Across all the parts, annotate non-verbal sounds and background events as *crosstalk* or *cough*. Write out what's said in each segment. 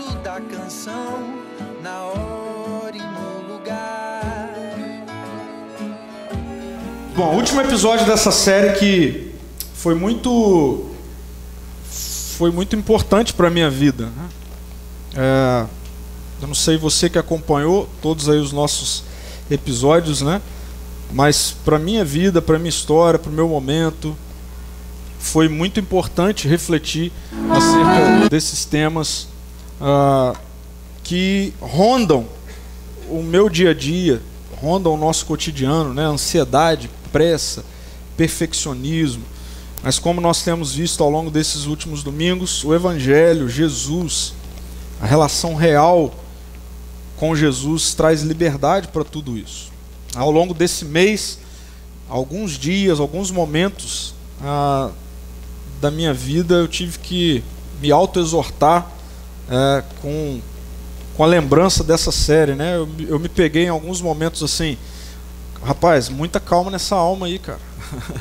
compasso da canção, na hora e no lugar. Bom, último episódio dessa série que foi muito foi muito importante para minha vida. Né? É, eu não sei você que acompanhou todos aí os nossos episódios, né? Mas para minha vida, para minha história, para o meu momento, foi muito importante refletir acerca desses temas uh, que rondam o meu dia a dia, rondam o nosso cotidiano, né? Ansiedade, pressa, perfeccionismo. Mas como nós temos visto ao longo desses últimos domingos, o Evangelho, Jesus, a relação real com Jesus traz liberdade para tudo isso. Ao longo desse mês, alguns dias, alguns momentos ah, da minha vida, eu tive que me auto-exortar é, com, com a lembrança dessa série. Né? Eu, eu me peguei em alguns momentos assim, rapaz, muita calma nessa alma aí, cara.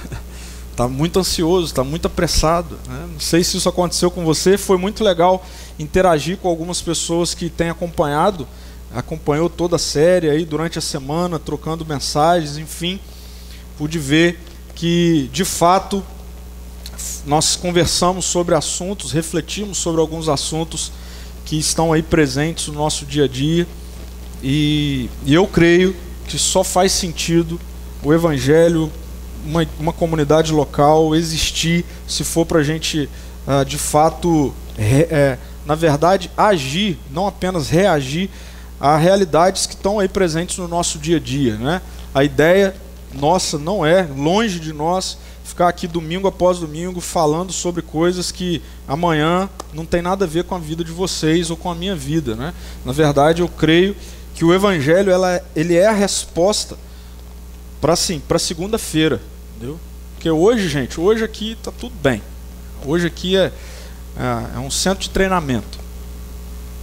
*laughs* tá muito ansioso, tá muito apressado. Né? Não sei se isso aconteceu com você. Foi muito legal interagir com algumas pessoas que têm acompanhado acompanhou toda a série aí durante a semana, trocando mensagens, enfim, pude ver que de fato nós conversamos sobre assuntos, refletimos sobre alguns assuntos que estão aí presentes no nosso dia a dia e, e eu creio que só faz sentido o Evangelho, uma, uma comunidade local existir se for para a gente uh, de fato, re, é, na verdade, agir, não apenas reagir a realidades que estão aí presentes no nosso dia a dia. Né? A ideia nossa não é, longe de nós, ficar aqui domingo após domingo falando sobre coisas que amanhã não tem nada a ver com a vida de vocês ou com a minha vida. Né? Na verdade, eu creio que o Evangelho ela, ele é a resposta para assim, para segunda-feira. Entendeu? Porque hoje, gente, hoje aqui está tudo bem. Hoje aqui é, é, é um centro de treinamento.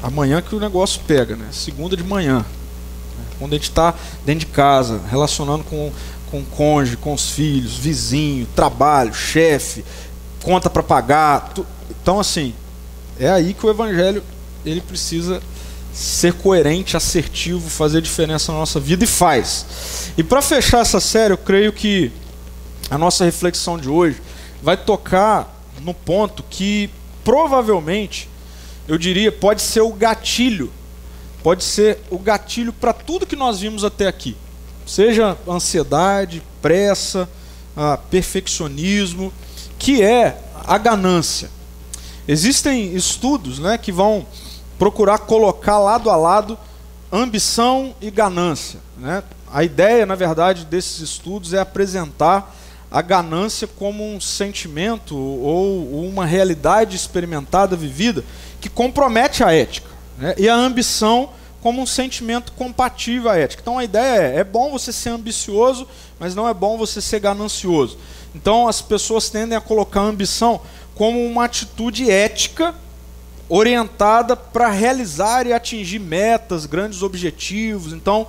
Amanhã que o negócio pega, né? Segunda de manhã. Quando a gente está dentro de casa, relacionando com, com o cônjuge, com os filhos, vizinho, trabalho, chefe, conta para pagar. Tu... Então, assim, é aí que o evangelho ele precisa ser coerente, assertivo, fazer diferença na nossa vida e faz. E para fechar essa série, eu creio que a nossa reflexão de hoje vai tocar no ponto que provavelmente eu diria, pode ser o gatilho. Pode ser o gatilho para tudo que nós vimos até aqui. Seja ansiedade, pressa, ah, perfeccionismo, que é a ganância. Existem estudos né, que vão procurar colocar lado a lado ambição e ganância. Né? A ideia, na verdade, desses estudos é apresentar a ganância como um sentimento ou uma realidade experimentada, vivida, que compromete a ética. Né? E a ambição como um sentimento compatível à ética. Então a ideia é: é bom você ser ambicioso, mas não é bom você ser ganancioso. Então as pessoas tendem a colocar a ambição como uma atitude ética orientada para realizar e atingir metas, grandes objetivos. Então,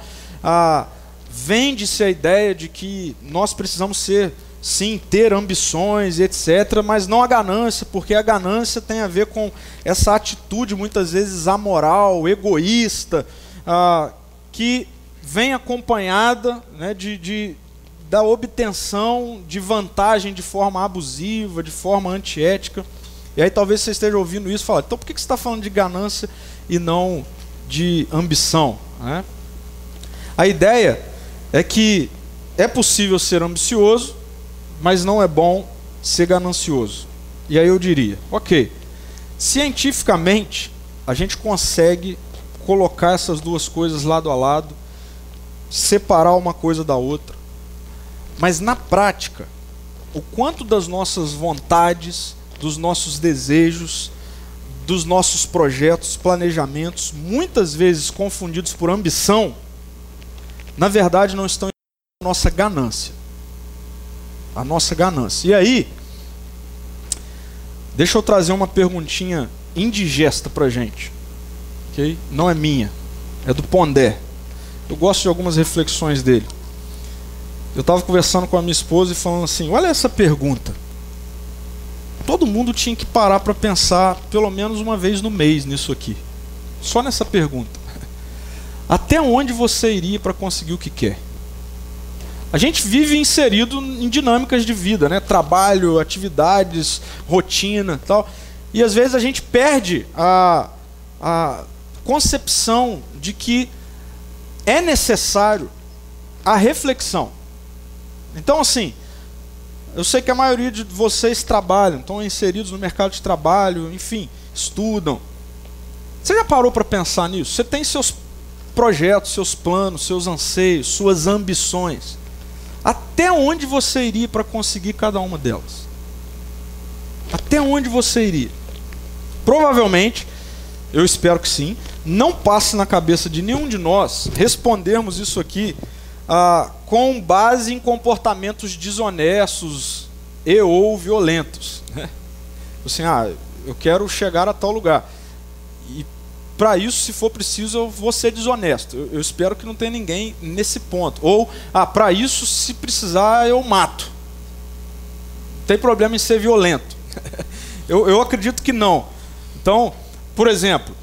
vende-se a ideia de que nós precisamos ser sim, ter ambições, etc., mas não a ganância, porque a ganância tem a ver com essa atitude muitas vezes amoral, egoísta, ah, que vem acompanhada né, de, de, da obtenção de vantagem de forma abusiva, de forma antiética. E aí talvez você esteja ouvindo isso e fala, então por que você está falando de ganância e não de ambição? Né? A ideia é que é possível ser ambicioso, mas não é bom ser ganancioso. E aí eu diria, ok, cientificamente a gente consegue colocar essas duas coisas lado a lado, separar uma coisa da outra, mas na prática, o quanto das nossas vontades, dos nossos desejos, dos nossos projetos, planejamentos, muitas vezes confundidos por ambição, na verdade não estão em nossa ganância a nossa ganância. E aí, deixa eu trazer uma perguntinha indigesta para gente, ok? Não é minha, é do Pondé. Eu gosto de algumas reflexões dele. Eu estava conversando com a minha esposa e falando assim: olha essa pergunta. Todo mundo tinha que parar para pensar pelo menos uma vez no mês nisso aqui. Só nessa pergunta. *laughs* Até onde você iria para conseguir o que quer? A gente vive inserido em dinâmicas de vida, né? Trabalho, atividades, rotina, tal. E às vezes a gente perde a, a concepção de que é necessário a reflexão. Então, assim, eu sei que a maioria de vocês trabalham, estão inseridos no mercado de trabalho, enfim, estudam. Você já parou para pensar nisso? Você tem seus projetos, seus planos, seus anseios, suas ambições. Até onde você iria para conseguir cada uma delas? Até onde você iria? Provavelmente, eu espero que sim, não passe na cabeça de nenhum de nós respondermos isso aqui ah, com base em comportamentos desonestos e ou violentos. Né? Assim, ah, eu quero chegar a tal lugar. E para isso, se for preciso, eu vou ser desonesto. Eu, eu espero que não tenha ninguém nesse ponto. Ou, ah, para isso, se precisar, eu mato. Tem problema em ser violento. *laughs* eu, eu acredito que não. Então, por exemplo,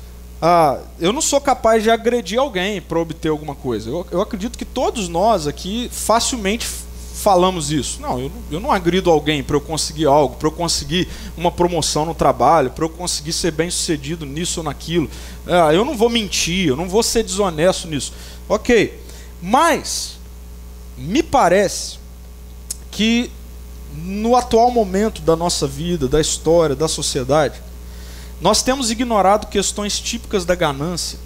ah, eu não sou capaz de agredir alguém para obter alguma coisa. Eu, eu, acredito que todos nós aqui facilmente falamos isso. Não, eu, eu não agrido alguém para eu conseguir algo, para eu conseguir uma promoção no trabalho, para eu conseguir ser bem sucedido nisso ou naquilo. Ah, eu não vou mentir, eu não vou ser desonesto nisso. Ok, mas me parece que no atual momento da nossa vida, da história, da sociedade, nós temos ignorado questões típicas da ganância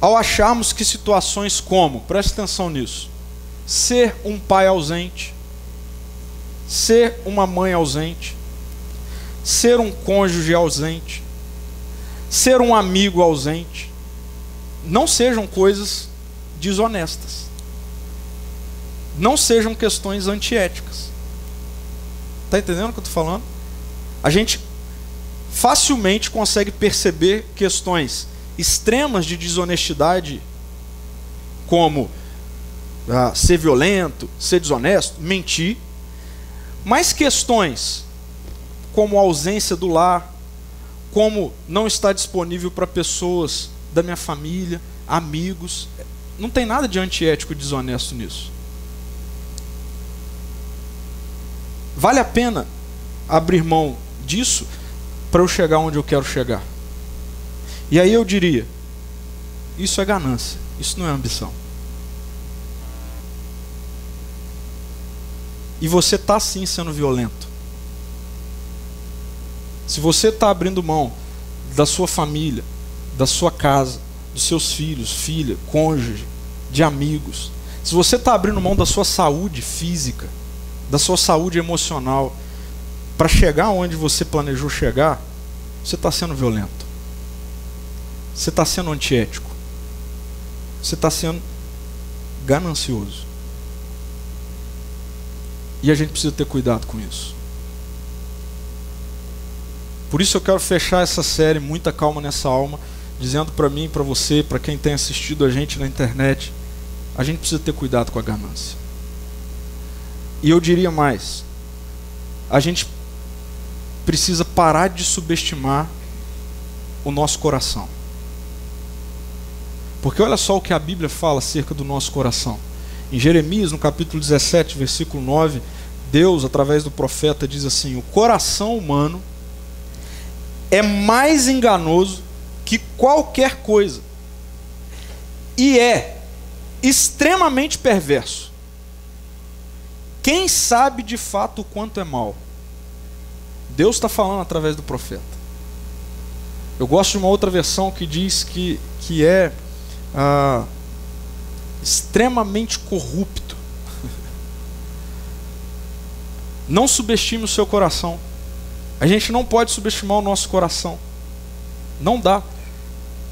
ao acharmos que situações como, preste atenção nisso, ser um pai ausente, ser uma mãe ausente, ser um cônjuge ausente, ser um amigo ausente, não sejam coisas desonestas. Não sejam questões antiéticas. Está entendendo o que eu estou falando? A gente facilmente consegue perceber questões extremas de desonestidade, como ah, ser violento, ser desonesto, mentir, mas questões como ausência do lar, como não estar disponível para pessoas da minha família, amigos, não tem nada de antiético e desonesto nisso. Vale a pena abrir mão disso para eu chegar onde eu quero chegar. E aí eu diria: isso é ganância, isso não é ambição. E você está sim sendo violento. Se você está abrindo mão da sua família, da sua casa, dos seus filhos, filha, cônjuge, de amigos, se você está abrindo mão da sua saúde física, da sua saúde emocional, para chegar onde você planejou chegar, você está sendo violento. Você está sendo antiético. Você está sendo ganancioso. E a gente precisa ter cuidado com isso. Por isso eu quero fechar essa série, muita calma nessa alma, dizendo para mim, para você, para quem tem assistido a gente na internet, a gente precisa ter cuidado com a ganância. E eu diria mais, a gente precisa parar de subestimar o nosso coração. Porque olha só o que a Bíblia fala acerca do nosso coração. Em Jeremias, no capítulo 17, versículo 9, Deus, através do profeta, diz assim: O coração humano é mais enganoso que qualquer coisa e é extremamente perverso. Quem sabe de fato o quanto é mal? Deus está falando através do profeta. Eu gosto de uma outra versão que diz que, que é ah, extremamente corrupto. Não subestime o seu coração. A gente não pode subestimar o nosso coração. Não dá.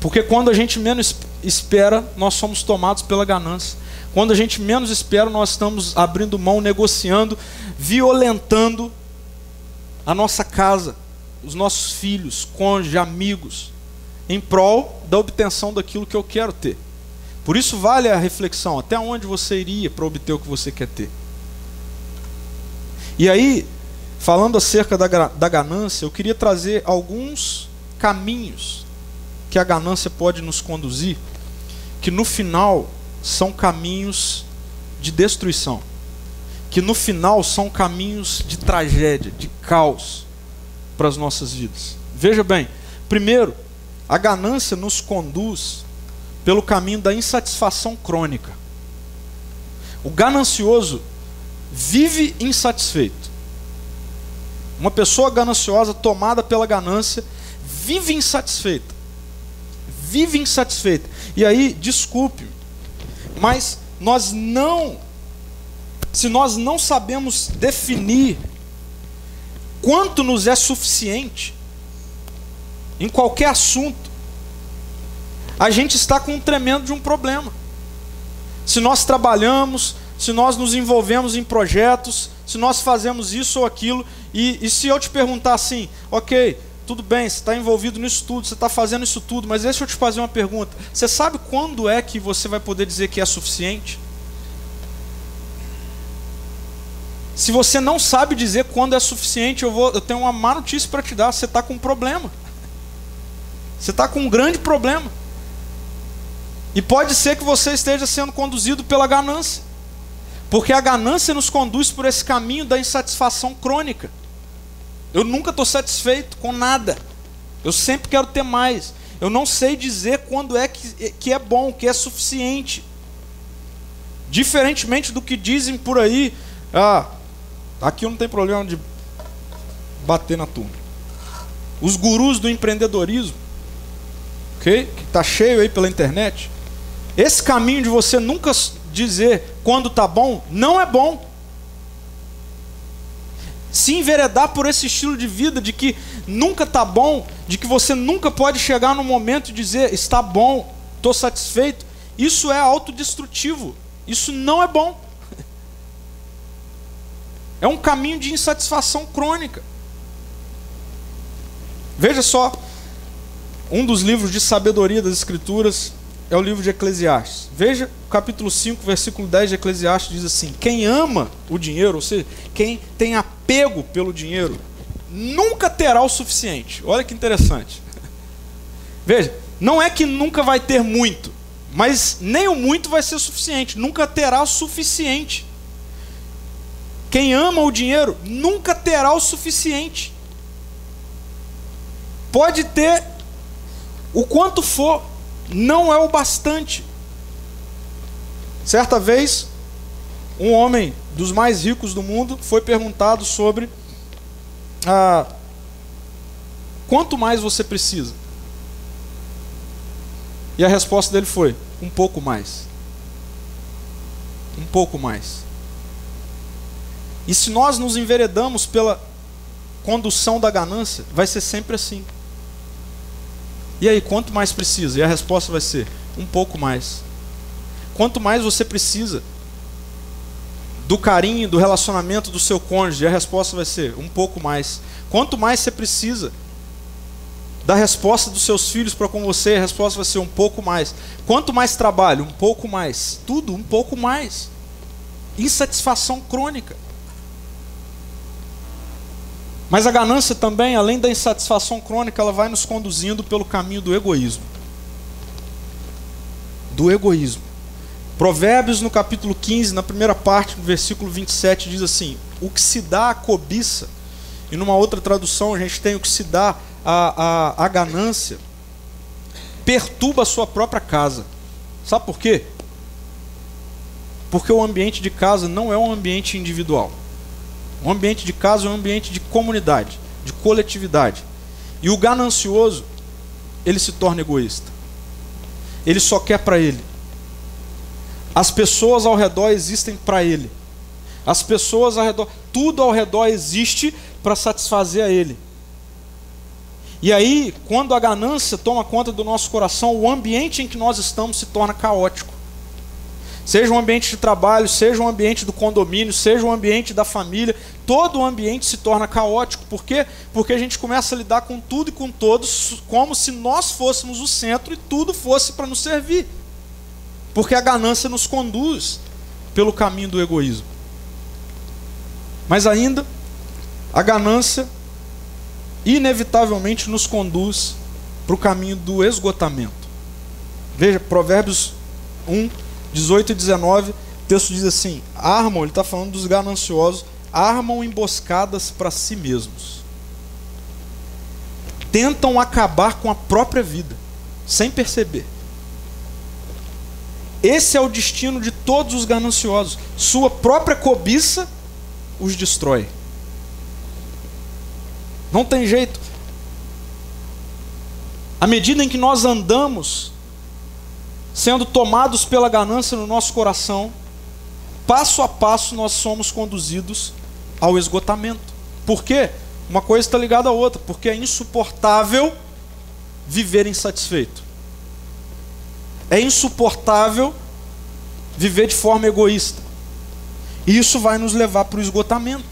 Porque quando a gente menos espera, nós somos tomados pela ganância. Quando a gente menos espera, nós estamos abrindo mão, negociando, violentando a nossa casa, os nossos filhos, cônjuge, amigos, em prol da obtenção daquilo que eu quero ter. Por isso vale a reflexão, até onde você iria para obter o que você quer ter. E aí, falando acerca da, da ganância, eu queria trazer alguns caminhos que a ganância pode nos conduzir, que no final são caminhos de destruição, que no final são caminhos de tragédia, de caos para as nossas vidas. Veja bem, primeiro, a ganância nos conduz pelo caminho da insatisfação crônica. O ganancioso vive insatisfeito. Uma pessoa gananciosa, tomada pela ganância, vive insatisfeita. Vive insatisfeita. E aí, desculpe, mas nós não, se nós não sabemos definir quanto nos é suficiente em qualquer assunto, a gente está com um tremendo de um problema. Se nós trabalhamos, se nós nos envolvemos em projetos, se nós fazemos isso ou aquilo, e, e se eu te perguntar assim, ok, tudo bem, você está envolvido nisso tudo, você está fazendo isso tudo, mas deixa eu te fazer uma pergunta: você sabe quando é que você vai poder dizer que é suficiente? Se você não sabe dizer quando é suficiente, eu, vou, eu tenho uma má notícia para te dar: você está com um problema. Você está com um grande problema. E pode ser que você esteja sendo conduzido pela ganância. Porque a ganância nos conduz por esse caminho da insatisfação crônica. Eu nunca estou satisfeito com nada. Eu sempre quero ter mais. Eu não sei dizer quando é que, que é bom, que é suficiente. Diferentemente do que dizem por aí, ah, aqui não tem problema de bater na turma. Os gurus do empreendedorismo, ok? Que está cheio aí pela internet. Esse caminho de você nunca dizer quando está bom, não é bom. Se enveredar por esse estilo de vida de que nunca está bom, de que você nunca pode chegar no momento e dizer está bom, estou satisfeito, isso é autodestrutivo. Isso não é bom. *laughs* É um caminho de insatisfação crônica. Veja só, um dos livros de sabedoria das Escrituras é o livro de Eclesiastes. Veja capítulo 5, versículo 10 de Eclesiastes diz assim: Quem ama o dinheiro, ou seja, quem tem apego pelo dinheiro, nunca terá o suficiente. Olha que interessante. *laughs* Veja, não é que nunca vai ter muito, mas nem o muito vai ser suficiente, nunca terá o suficiente. Quem ama o dinheiro nunca terá o suficiente. Pode ter o quanto for, não é o bastante. Certa vez, um homem dos mais ricos do mundo foi perguntado sobre ah, quanto mais você precisa. E a resposta dele foi: um pouco mais. Um pouco mais. E se nós nos enveredamos pela condução da ganância, vai ser sempre assim. E aí, quanto mais precisa? E a resposta vai ser: um pouco mais. Quanto mais você precisa do carinho, do relacionamento do seu cônjuge, a resposta vai ser: um pouco mais. Quanto mais você precisa da resposta dos seus filhos para com você, a resposta vai ser um pouco mais. Quanto mais trabalho, um pouco mais. Tudo um pouco mais. Insatisfação crônica. Mas a ganância também, além da insatisfação crônica, ela vai nos conduzindo pelo caminho do egoísmo. Do egoísmo. Provérbios no capítulo 15, na primeira parte, no versículo 27, diz assim: O que se dá à cobiça, e numa outra tradução a gente tem o que se dá à, à, à ganância, perturba a sua própria casa. Sabe por quê? Porque o ambiente de casa não é um ambiente individual. O ambiente de casa é um ambiente de comunidade, de coletividade. E o ganancioso, ele se torna egoísta. Ele só quer para ele. As pessoas ao redor existem para ele. As pessoas ao redor, tudo ao redor existe para satisfazer a ele. E aí, quando a ganância toma conta do nosso coração, o ambiente em que nós estamos se torna caótico. Seja um ambiente de trabalho, seja um ambiente do condomínio, seja um ambiente da família, todo o ambiente se torna caótico. Por quê? Porque a gente começa a lidar com tudo e com todos como se nós fôssemos o centro e tudo fosse para nos servir. Porque a ganância nos conduz pelo caminho do egoísmo. Mas ainda, a ganância inevitavelmente nos conduz para o caminho do esgotamento. Veja, Provérbios 1, 18 e 19, o texto diz assim: armam, ele está falando dos gananciosos, armam emboscadas para si mesmos. Tentam acabar com a própria vida, sem perceber. Esse é o destino de todos os gananciosos. Sua própria cobiça os destrói. Não tem jeito. À medida em que nós andamos sendo tomados pela ganância no nosso coração, passo a passo nós somos conduzidos ao esgotamento. Por quê? Uma coisa está ligada à outra, porque é insuportável viver insatisfeito. É insuportável viver de forma egoísta. E isso vai nos levar para o esgotamento.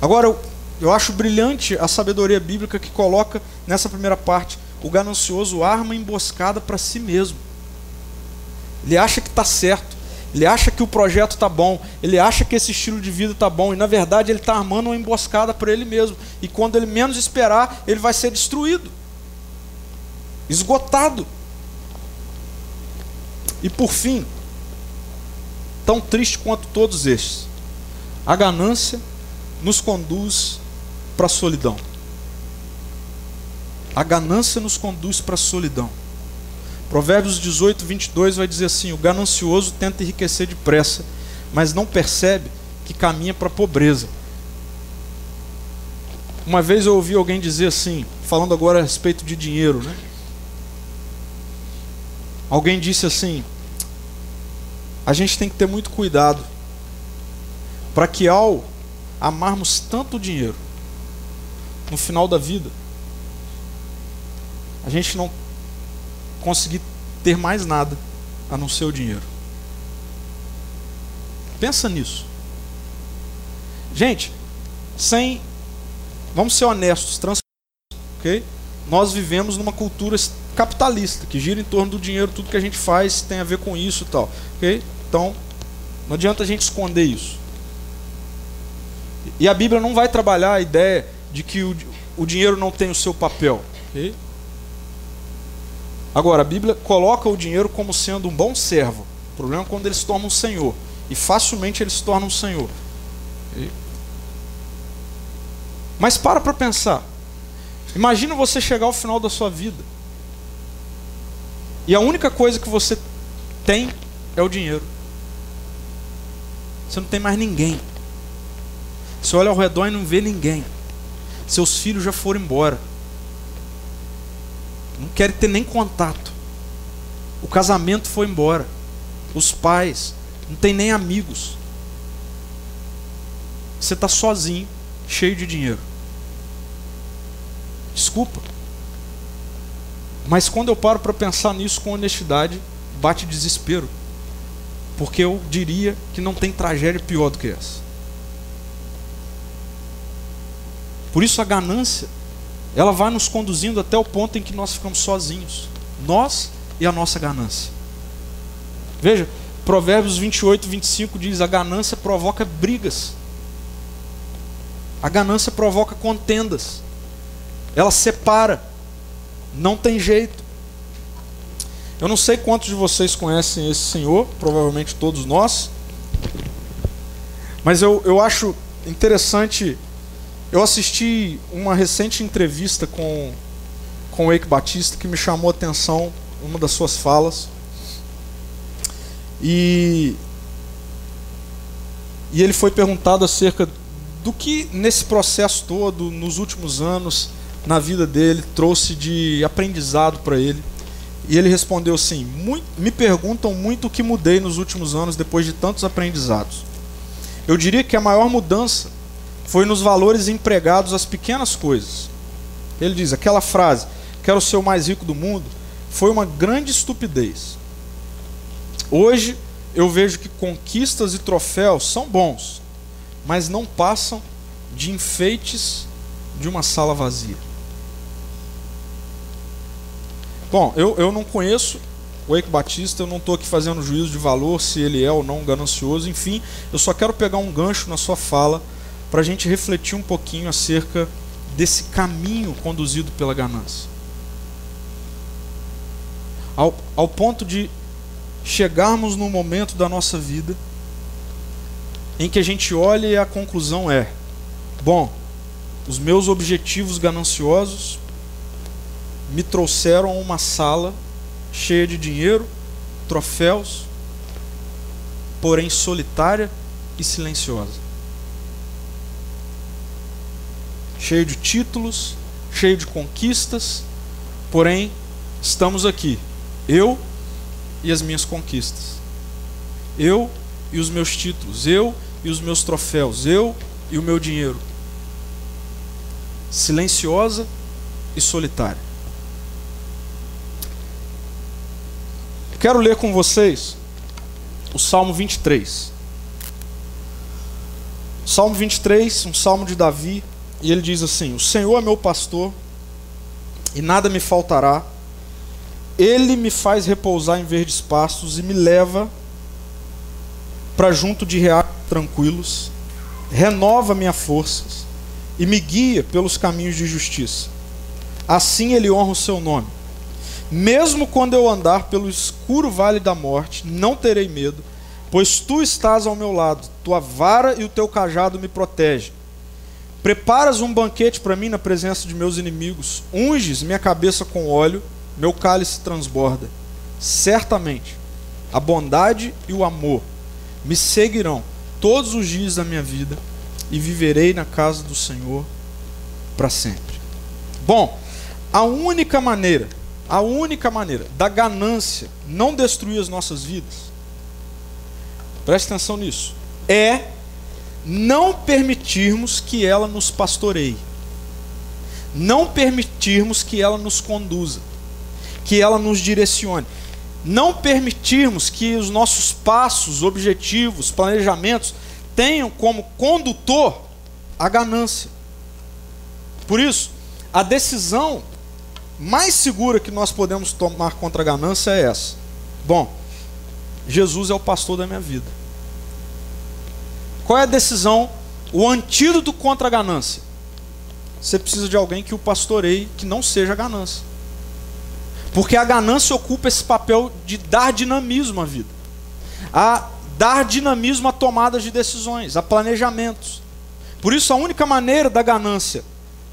Agora, eu, eu acho brilhante a sabedoria bíblica que coloca nessa primeira parte o ganancioso arma emboscada para si mesmo. Ele acha que está certo, ele acha que o projeto está bom, ele acha que esse estilo de vida está bom, e na verdade ele está armando uma emboscada para ele mesmo. E quando ele menos esperar, ele vai ser destruído, esgotado. E por fim, tão triste quanto todos estes, a ganância nos conduz para a solidão. A ganância nos conduz para a solidão. Provérbios 18, 22 vai dizer assim: O ganancioso tenta enriquecer depressa, mas não percebe que caminha para a pobreza. Uma vez eu ouvi alguém dizer assim, falando agora a respeito de dinheiro, né? Alguém disse assim: a gente tem que ter muito cuidado para que ao amarmos tanto dinheiro, no final da vida, a gente não conseguir ter mais nada a não ser o dinheiro. Pensa nisso. Gente, sem. Vamos ser honestos, transparentes, ok? Nós vivemos numa cultura capitalista que gira em torno do dinheiro, tudo que a gente faz tem a ver com isso e tal, ok? Então, não adianta a gente esconder isso. E a Bíblia não vai trabalhar a ideia de que o, o dinheiro não tem o seu papel, ok? Agora, a Bíblia coloca o dinheiro como sendo um bom servo. O problema é quando ele se torna um senhor. E facilmente ele se torna um senhor. Mas para para pensar. Imagina você chegar ao final da sua vida. E a única coisa que você tem é o dinheiro. Você não tem mais ninguém. Você olha ao redor e não vê ninguém. Seus filhos já foram embora não querem ter nem contato. O casamento foi embora. Os pais não tem nem amigos. Você está sozinho, cheio de dinheiro. Desculpa. Mas quando eu paro para pensar nisso com honestidade, bate desespero. Porque eu diria que não tem tragédia pior do que essa. Por isso a ganância ela vai nos conduzindo até o ponto em que nós ficamos sozinhos. Nós e a nossa ganância. Veja, Provérbios 28, 25 diz: A ganância provoca brigas. A ganância provoca contendas. Ela separa. Não tem jeito. Eu não sei quantos de vocês conhecem esse senhor, provavelmente todos nós. Mas eu, eu acho interessante eu assisti uma recente entrevista com, com o Eike Batista que me chamou a atenção, uma das suas falas. E, e ele foi perguntado acerca do que nesse processo todo, nos últimos anos, na vida dele, trouxe de aprendizado para ele. E ele respondeu assim: Me perguntam muito o que mudei nos últimos anos depois de tantos aprendizados. Eu diria que a maior mudança foi nos valores empregados às pequenas coisas. Ele diz: aquela frase, quero ser o mais rico do mundo, foi uma grande estupidez. Hoje eu vejo que conquistas e troféus são bons, mas não passam de enfeites de uma sala vazia. Bom, eu, eu não conheço o Eike Batista, eu não estou aqui fazendo juízo de valor se ele é ou não ganancioso, enfim, eu só quero pegar um gancho na sua fala para a gente refletir um pouquinho acerca desse caminho conduzido pela ganância. ao, ao ponto de chegarmos num momento da nossa vida em que a gente olha e a conclusão é: bom, os meus objetivos gananciosos me trouxeram a uma sala cheia de dinheiro, troféus, porém solitária e silenciosa. Cheio de títulos, cheio de conquistas, porém estamos aqui, eu e as minhas conquistas. Eu e os meus títulos, eu e os meus troféus, eu e o meu dinheiro silenciosa e solitária. Quero ler com vocês o Salmo 23. Salmo 23, um salmo de Davi, e ele diz assim: O Senhor é meu pastor, e nada me faltará. Ele me faz repousar em verdes pastos e me leva para junto de reais tranquilos, renova minhas forças e me guia pelos caminhos de justiça. Assim ele honra o seu nome. Mesmo quando eu andar pelo escuro vale da morte, não terei medo, pois tu estás ao meu lado, tua vara e o teu cajado me protegem. Preparas um banquete para mim na presença de meus inimigos, unges minha cabeça com óleo, meu cálice transborda. Certamente, a bondade e o amor me seguirão todos os dias da minha vida e viverei na casa do Senhor para sempre. Bom, a única maneira, a única maneira da ganância não destruir as nossas vidas, preste atenção nisso, é não permitirmos que ela nos pastoreie, não permitirmos que ela nos conduza, que ela nos direcione, não permitirmos que os nossos passos, objetivos, planejamentos tenham como condutor a ganância. Por isso, a decisão mais segura que nós podemos tomar contra a ganância é essa. Bom, Jesus é o pastor da minha vida. Qual é a decisão, o antídoto contra a ganância? Você precisa de alguém que o pastoreie, que não seja ganância. Porque a ganância ocupa esse papel de dar dinamismo à vida. A dar dinamismo a tomadas de decisões, a planejamentos. Por isso, a única maneira da ganância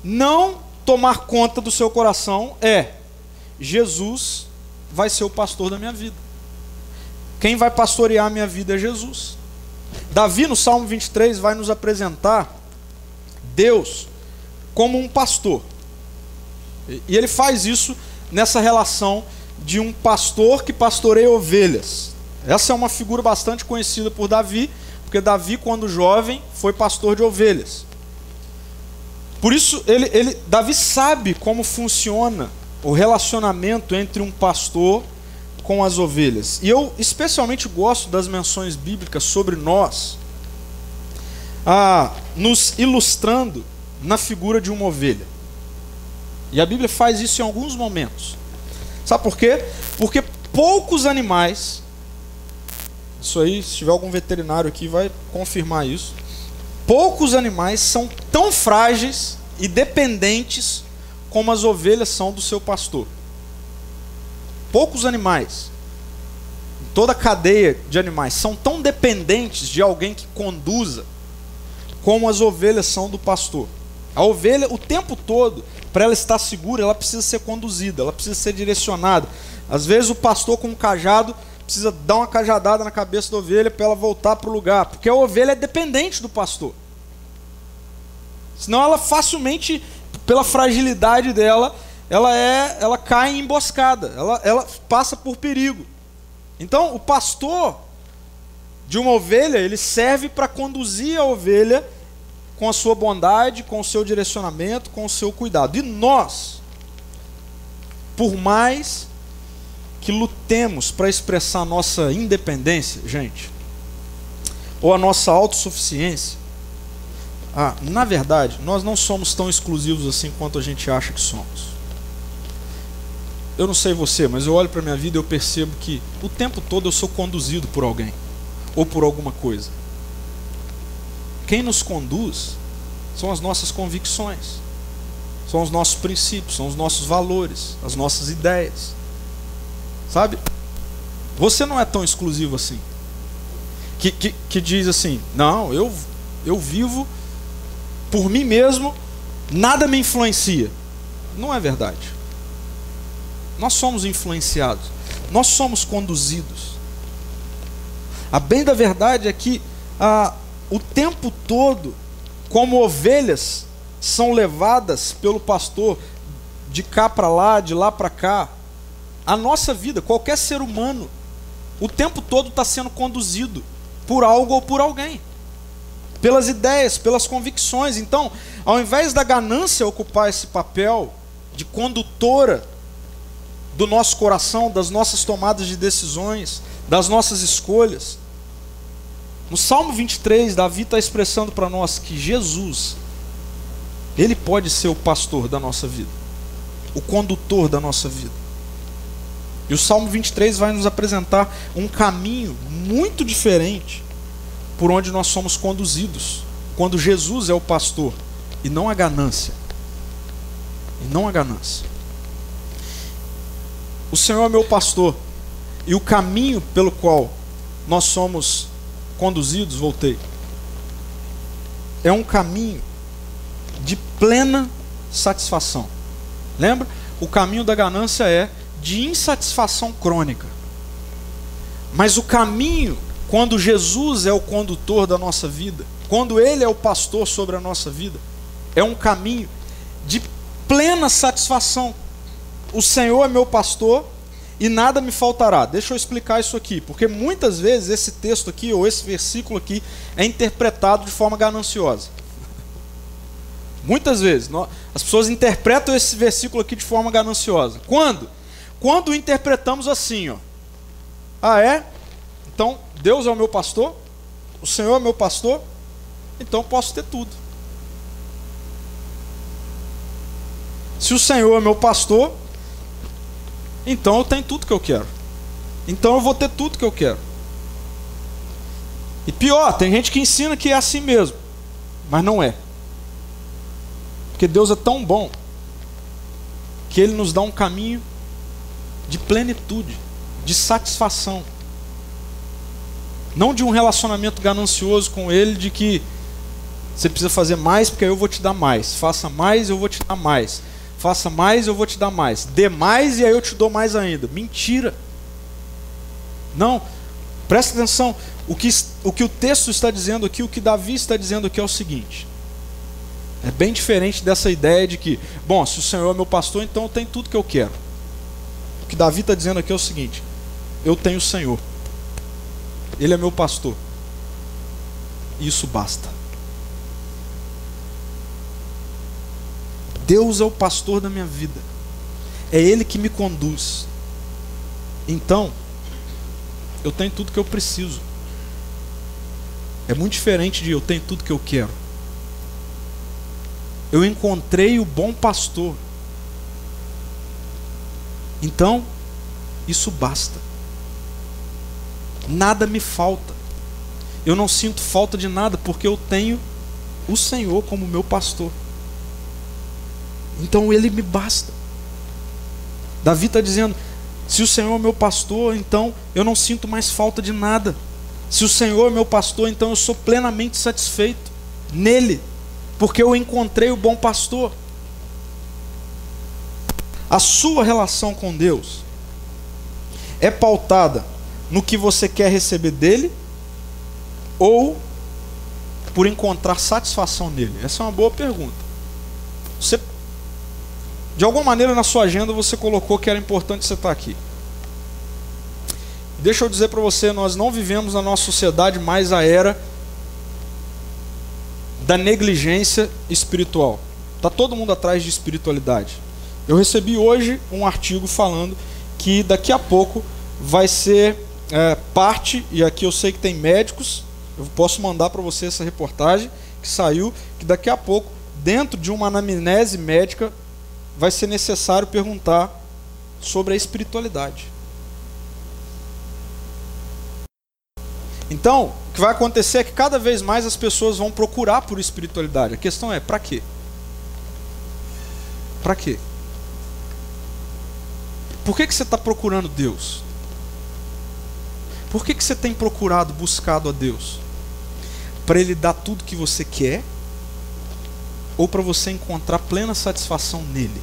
não tomar conta do seu coração é: Jesus vai ser o pastor da minha vida. Quem vai pastorear a minha vida é Jesus. Davi, no Salmo 23, vai nos apresentar Deus como um pastor. E ele faz isso nessa relação de um pastor que pastoreia ovelhas. Essa é uma figura bastante conhecida por Davi, porque Davi, quando jovem, foi pastor de ovelhas. Por isso, ele, ele, Davi sabe como funciona o relacionamento entre um pastor com as ovelhas. E eu especialmente gosto das menções bíblicas sobre nós, ah, nos ilustrando na figura de uma ovelha. E a Bíblia faz isso em alguns momentos. Sabe por quê? Porque poucos animais isso aí, se tiver algum veterinário aqui, vai confirmar isso. Poucos animais são tão frágeis e dependentes como as ovelhas são do seu pastor. Poucos animais, toda a cadeia de animais, são tão dependentes de alguém que conduza como as ovelhas são do pastor. A ovelha, o tempo todo, para ela estar segura, ela precisa ser conduzida, ela precisa ser direcionada. Às vezes o pastor com um cajado precisa dar uma cajadada na cabeça da ovelha para ela voltar para o lugar, porque a ovelha é dependente do pastor. Senão ela facilmente, pela fragilidade dela, ela é, ela cai em emboscada, ela, ela passa por perigo. Então, o pastor de uma ovelha, ele serve para conduzir a ovelha com a sua bondade, com o seu direcionamento, com o seu cuidado. E nós, por mais que lutemos para expressar nossa independência, gente, ou a nossa autossuficiência, ah, na verdade, nós não somos tão exclusivos assim quanto a gente acha que somos. Eu não sei você, mas eu olho para minha vida e eu percebo que o tempo todo eu sou conduzido por alguém ou por alguma coisa. Quem nos conduz são as nossas convicções, são os nossos princípios, são os nossos valores, as nossas ideias. Sabe? Você não é tão exclusivo assim. Que, que, que diz assim: não, eu, eu vivo por mim mesmo, nada me influencia. Não é verdade. Nós somos influenciados, nós somos conduzidos. A bem da verdade é que ah, o tempo todo, como ovelhas, são levadas pelo pastor de cá para lá, de lá para cá. A nossa vida, qualquer ser humano, o tempo todo está sendo conduzido por algo ou por alguém, pelas ideias, pelas convicções. Então, ao invés da ganância ocupar esse papel de condutora do nosso coração, das nossas tomadas de decisões, das nossas escolhas, no Salmo 23, Davi está expressando para nós que Jesus, Ele pode ser o pastor da nossa vida, o condutor da nossa vida. E o Salmo 23 vai nos apresentar um caminho muito diferente por onde nós somos conduzidos, quando Jesus é o pastor e não a ganância. E não a ganância. O Senhor é meu pastor e o caminho pelo qual nós somos conduzidos, voltei. É um caminho de plena satisfação. Lembra? O caminho da ganância é de insatisfação crônica. Mas o caminho, quando Jesus é o condutor da nossa vida, quando Ele é o pastor sobre a nossa vida, é um caminho de plena satisfação. O Senhor é meu pastor e nada me faltará. Deixa eu explicar isso aqui, porque muitas vezes esse texto aqui, ou esse versículo aqui, é interpretado de forma gananciosa. Muitas vezes, as pessoas interpretam esse versículo aqui de forma gananciosa. Quando? Quando interpretamos assim, ó. Ah, é? Então, Deus é o meu pastor? O Senhor é o meu pastor? Então posso ter tudo. Se o Senhor é meu pastor, então eu tenho tudo que eu quero. Então eu vou ter tudo que eu quero. E pior, tem gente que ensina que é assim mesmo, mas não é. Porque Deus é tão bom que Ele nos dá um caminho de plenitude, de satisfação. Não de um relacionamento ganancioso com Ele, de que você precisa fazer mais porque eu vou te dar mais. Faça mais, eu vou te dar mais. Faça mais, eu vou te dar mais. Dê mais e aí eu te dou mais ainda. Mentira. Não. Presta atenção. O que, o que o texto está dizendo aqui, o que Davi está dizendo aqui é o seguinte. É bem diferente dessa ideia de que, bom, se o Senhor é meu pastor, então eu tenho tudo que eu quero. O que Davi está dizendo aqui é o seguinte: eu tenho o Senhor, Ele é meu pastor, isso basta. Deus é o pastor da minha vida. É Ele que me conduz. Então, eu tenho tudo que eu preciso. É muito diferente de eu tenho tudo que eu quero. Eu encontrei o bom pastor. Então, isso basta. Nada me falta. Eu não sinto falta de nada porque eu tenho o Senhor como meu pastor. Então ele me basta. Davi está dizendo: se o Senhor é meu pastor, então eu não sinto mais falta de nada. Se o Senhor é meu pastor, então eu sou plenamente satisfeito nele, porque eu encontrei o bom pastor. A sua relação com Deus é pautada no que você quer receber dele ou por encontrar satisfação nele? Essa é uma boa pergunta. De alguma maneira na sua agenda você colocou que era importante você estar aqui. Deixa eu dizer para você, nós não vivemos na nossa sociedade mais a era da negligência espiritual. Está todo mundo atrás de espiritualidade. Eu recebi hoje um artigo falando que daqui a pouco vai ser é, parte, e aqui eu sei que tem médicos, eu posso mandar para você essa reportagem que saiu, que daqui a pouco, dentro de uma anamnese médica, vai ser necessário perguntar sobre a espiritualidade. Então, o que vai acontecer é que cada vez mais as pessoas vão procurar por espiritualidade. A questão é, para quê? Para quê? Por que, que você está procurando Deus? Por que, que você tem procurado, buscado a Deus? Para Ele dar tudo que você quer? Ou para você encontrar plena satisfação nele?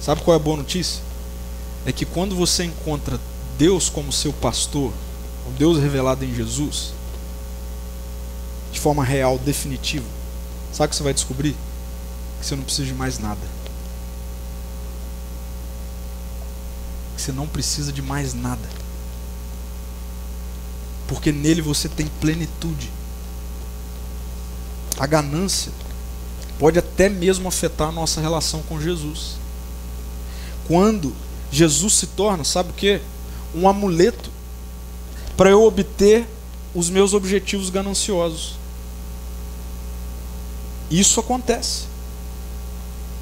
Sabe qual é a boa notícia? É que quando você encontra Deus como seu pastor, o Deus revelado em Jesus, de forma real, definitiva, sabe o que você vai descobrir? Que você não precisa de mais nada. Que você não precisa de mais nada. Porque nele você tem plenitude. A ganância pode até mesmo afetar a nossa relação com Jesus. Quando Jesus se torna, sabe o que? Um amuleto para eu obter os meus objetivos gananciosos. Isso acontece.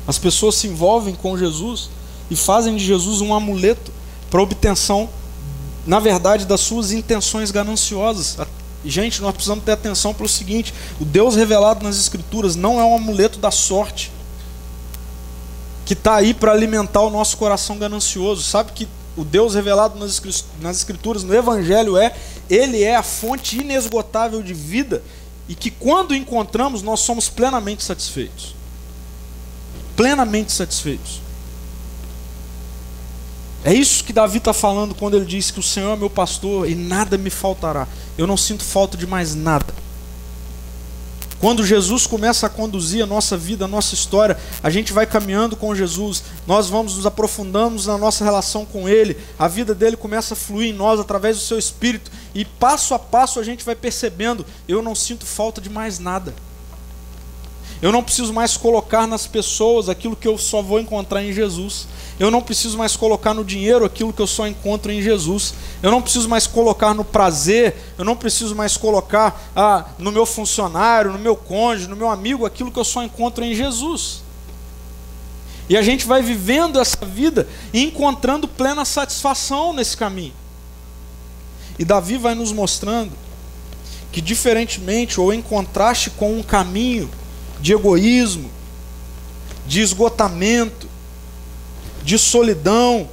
As pessoas se envolvem com Jesus e fazem de Jesus um amuleto para obtenção, na verdade, das suas intenções gananciosas. Gente, nós precisamos ter atenção para o seguinte: o Deus revelado nas Escrituras não é um amuleto da sorte que está aí para alimentar o nosso coração ganancioso. Sabe que o Deus revelado nas Escrituras, no Evangelho, é Ele é a fonte inesgotável de vida e que quando encontramos nós somos plenamente satisfeitos. Plenamente satisfeitos. É isso que Davi está falando quando ele diz que o Senhor é meu pastor e nada me faltará. Eu não sinto falta de mais nada. Quando Jesus começa a conduzir a nossa vida, a nossa história, a gente vai caminhando com Jesus, nós vamos nos aprofundando na nossa relação com Ele, a vida dele começa a fluir em nós através do seu Espírito, e passo a passo a gente vai percebendo: eu não sinto falta de mais nada. Eu não preciso mais colocar nas pessoas aquilo que eu só vou encontrar em Jesus. Eu não preciso mais colocar no dinheiro aquilo que eu só encontro em Jesus. Eu não preciso mais colocar no prazer. Eu não preciso mais colocar ah, no meu funcionário, no meu cônjuge, no meu amigo, aquilo que eu só encontro em Jesus. E a gente vai vivendo essa vida e encontrando plena satisfação nesse caminho. E Davi vai nos mostrando que, diferentemente ou em contraste com um caminho de egoísmo, de esgotamento, de solidão.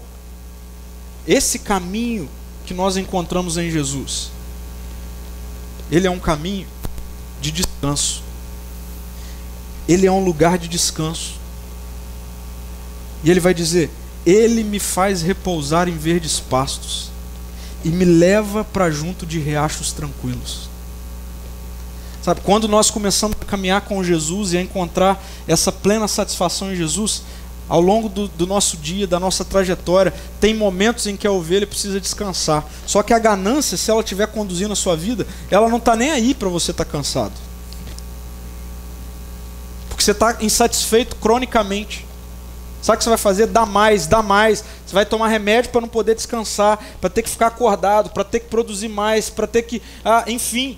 Esse caminho que nós encontramos em Jesus, ele é um caminho de descanso. Ele é um lugar de descanso. E ele vai dizer: Ele me faz repousar em verdes pastos e me leva para junto de riachos tranquilos. Sabe, quando nós começamos a caminhar com Jesus e a encontrar essa plena satisfação em Jesus, ao longo do, do, nosso dia, da nossa trajetória, tem momentos em que a ovelha precisa descansar. Só que a ganância, se ela estiver conduzindo a sua vida, ela não está nem aí para você estar tá cansado. Porque você está insatisfeito cronicamente. Sabe o que você vai fazer? Dá mais, dá mais. Você vai tomar remédio para não poder descansar, para ter que ficar acordado, para ter que produzir mais, para ter que. Ah, enfim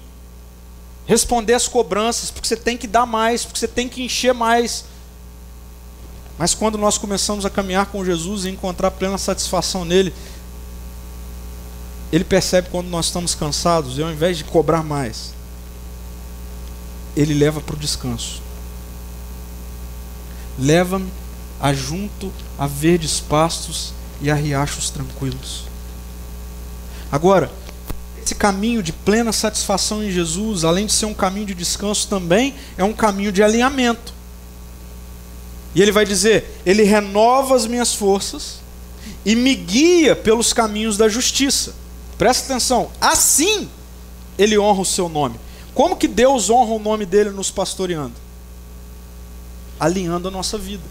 responder às cobranças, porque você tem que dar mais, porque você tem que encher mais. Mas quando nós começamos a caminhar com Jesus e encontrar plena satisfação nele, ele percebe quando nós estamos cansados e ao invés de cobrar mais, ele leva para o descanso. Leva-me a junto a verdes pastos e a riachos tranquilos. Agora, esse caminho de plena satisfação em Jesus, além de ser um caminho de descanso, também é um caminho de alinhamento. E ele vai dizer: Ele renova as minhas forças e me guia pelos caminhos da justiça. Presta atenção, assim ele honra o seu nome. Como que Deus honra o nome dele nos pastoreando? Alinhando a nossa vida.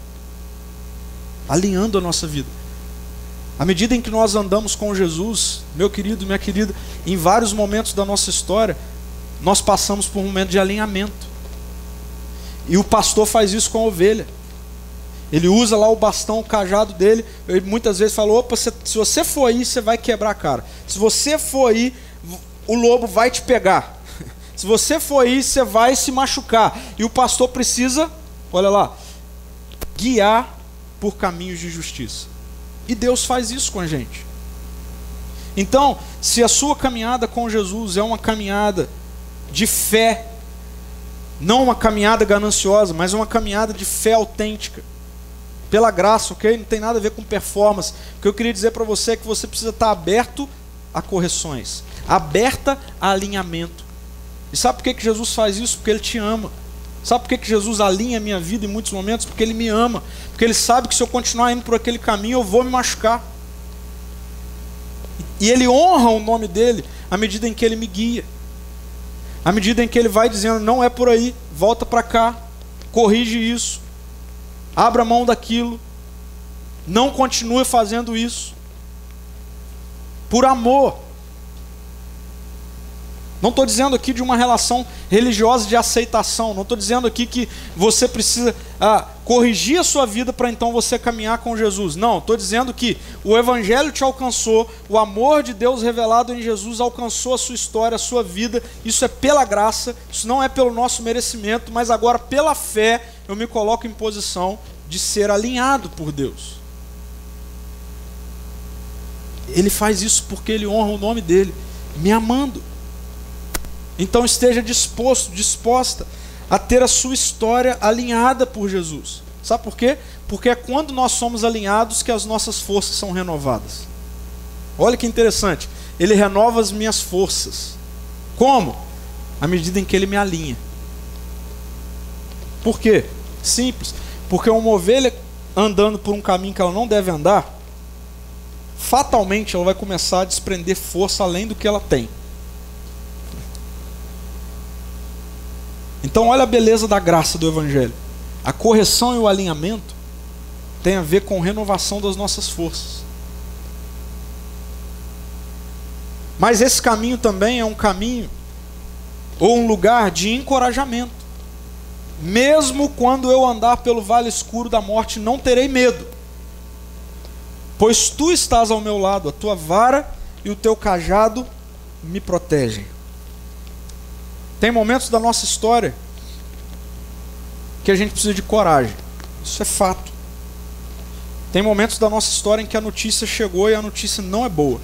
Alinhando a nossa vida. À medida em que nós andamos com Jesus, meu querido, minha querida, em vários momentos da nossa história, nós passamos por um momento de alinhamento. E o pastor faz isso com a ovelha. Ele usa lá o bastão, o cajado dele. Ele muitas vezes fala: opa, se, se você for aí, você vai quebrar a cara. Se você for aí, o lobo vai te pegar. *laughs* Se você for aí, você vai se machucar. E o pastor precisa, olha lá, guiar por caminhos de justiça. E Deus faz isso com a gente. Então, se a sua caminhada com Jesus é uma caminhada de fé, não uma caminhada gananciosa, mas uma caminhada de fé autêntica, pela graça, ok? Não tem nada a ver com performance. O que eu queria dizer para você é que você precisa estar aberto a correções, aberta a alinhamento. E sabe por que, que Jesus faz isso? Porque Ele te ama. Sabe por que, que Jesus alinha a minha vida em muitos momentos? Porque Ele me ama. Porque Ele sabe que se eu continuar indo por aquele caminho, eu vou me machucar. E Ele honra o nome dele à medida em que Ele me guia. À medida em que Ele vai dizendo, não é por aí, volta para cá, corrige isso, abra mão daquilo, não continue fazendo isso. Por amor. Não estou dizendo aqui de uma relação religiosa de aceitação. Não estou dizendo aqui que você precisa ah, corrigir a sua vida para então você caminhar com Jesus. Não, estou dizendo que o Evangelho te alcançou, o amor de Deus revelado em Jesus alcançou a sua história, a sua vida. Isso é pela graça, isso não é pelo nosso merecimento, mas agora pela fé eu me coloco em posição de ser alinhado por Deus. Ele faz isso porque ele honra o nome dele, me amando. Então esteja disposto, disposta a ter a sua história alinhada por Jesus. Sabe por quê? Porque é quando nós somos alinhados que as nossas forças são renovadas. Olha que interessante. Ele renova as minhas forças. Como? À medida em que ele me alinha. Por quê? Simples. Porque uma ovelha andando por um caminho que ela não deve andar, fatalmente ela vai começar a desprender força além do que ela tem. Então, olha a beleza da graça do Evangelho. A correção e o alinhamento tem a ver com renovação das nossas forças. Mas esse caminho também é um caminho ou um lugar de encorajamento. Mesmo quando eu andar pelo vale escuro da morte, não terei medo, pois tu estás ao meu lado, a tua vara e o teu cajado me protegem. Tem momentos da nossa história que a gente precisa de coragem. Isso é fato. Tem momentos da nossa história em que a notícia chegou e a notícia não é boa.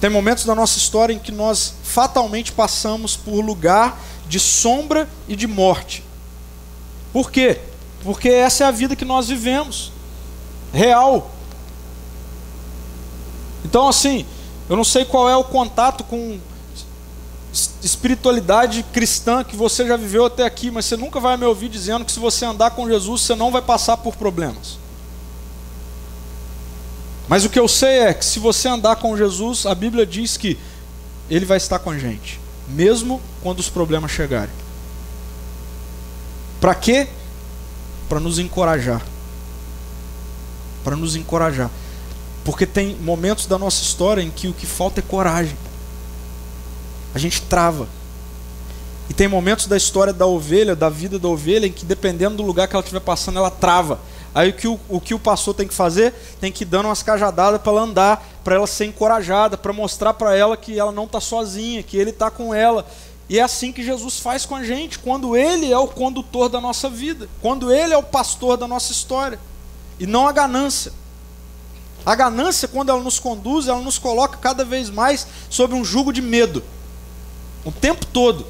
Tem momentos da nossa história em que nós fatalmente passamos por lugar de sombra e de morte. Por quê? Porque essa é a vida que nós vivemos. Real. Então, assim, eu não sei qual é o contato com espiritualidade cristã que você já viveu até aqui, mas você nunca vai me ouvir dizendo que se você andar com Jesus, você não vai passar por problemas. Mas o que eu sei é que se você andar com Jesus, a Bíblia diz que Ele vai estar com a gente, mesmo quando os problemas chegarem. Para quê? Para nos encorajar. Para nos encorajar. Porque tem momentos da nossa história em que o que falta é coragem. A gente trava. E tem momentos da história da ovelha, da vida da ovelha, em que dependendo do lugar que ela estiver passando, ela trava. Aí o que o, o que o pastor tem que fazer? Tem que ir dando umas cajadadas para ela andar, para ela ser encorajada, para mostrar para ela que ela não está sozinha, que ele está com ela. E é assim que Jesus faz com a gente, quando Ele é o condutor da nossa vida, quando Ele é o pastor da nossa história, e não a ganância. A ganância, quando ela nos conduz, ela nos coloca cada vez mais sob um jugo de medo, o tempo todo.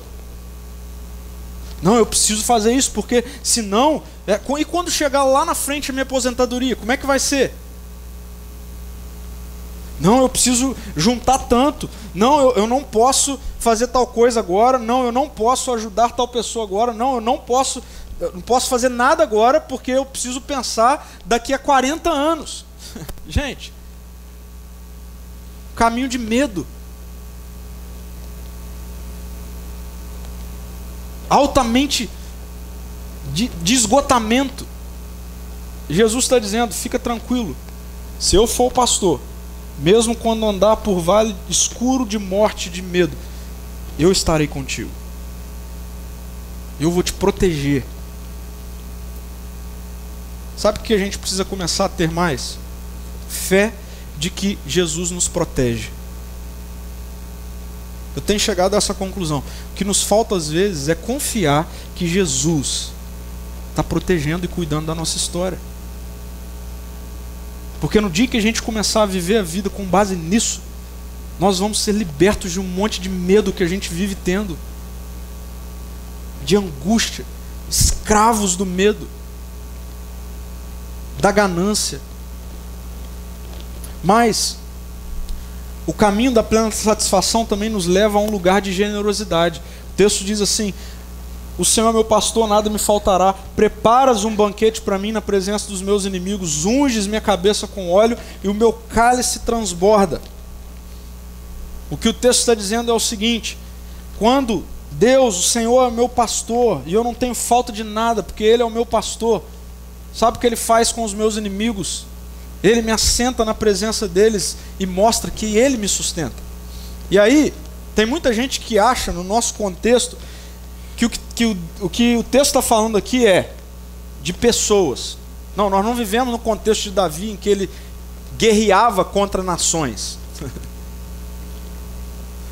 Não, eu preciso fazer isso, porque senão. É, e quando chegar lá na frente a minha aposentadoria, como é que vai ser? Não, eu preciso juntar tanto. Não, eu, eu não posso fazer tal coisa agora. Não, eu não posso ajudar tal pessoa agora. Não, eu não posso, eu não posso fazer nada agora porque eu preciso pensar daqui a 40 anos. *laughs* Gente, caminho de medo. Altamente de, de esgotamento. Jesus está dizendo: fica tranquilo. Se eu for o pastor, mesmo quando andar por vale escuro de morte de medo, eu estarei contigo. Eu vou te proteger. Sabe o que a gente precisa começar a ter mais? Fé de que Jesus nos protege. Eu tenho chegado a essa conclusão. O que nos falta às vezes é confiar que Jesus está protegendo e cuidando da nossa história. Porque no dia que a gente começar a viver a vida com base nisso, nós vamos ser libertos de um monte de medo que a gente vive tendo, de angústia, escravos do medo. da ganância. Mas o caminho da plena satisfação também nos leva a um lugar de generosidade. O texto diz assim: O Senhor é meu pastor, nada me faltará. Preparas um banquete para mim na presença dos meus inimigos, unges minha cabeça com óleo e o meu cálice transborda. O que o texto está dizendo é o seguinte: quando Deus, o Senhor é meu pastor, e eu não tenho falta de nada, porque Ele é o meu pastor. Sabe o que Ele faz com os meus inimigos? Ele me assenta na presença deles e mostra que Ele me sustenta. E aí, tem muita gente que acha, no nosso contexto, que o que o, o, que o texto está falando aqui é de pessoas. Não, nós não vivemos no contexto de Davi em que ele guerreava contra nações. *laughs*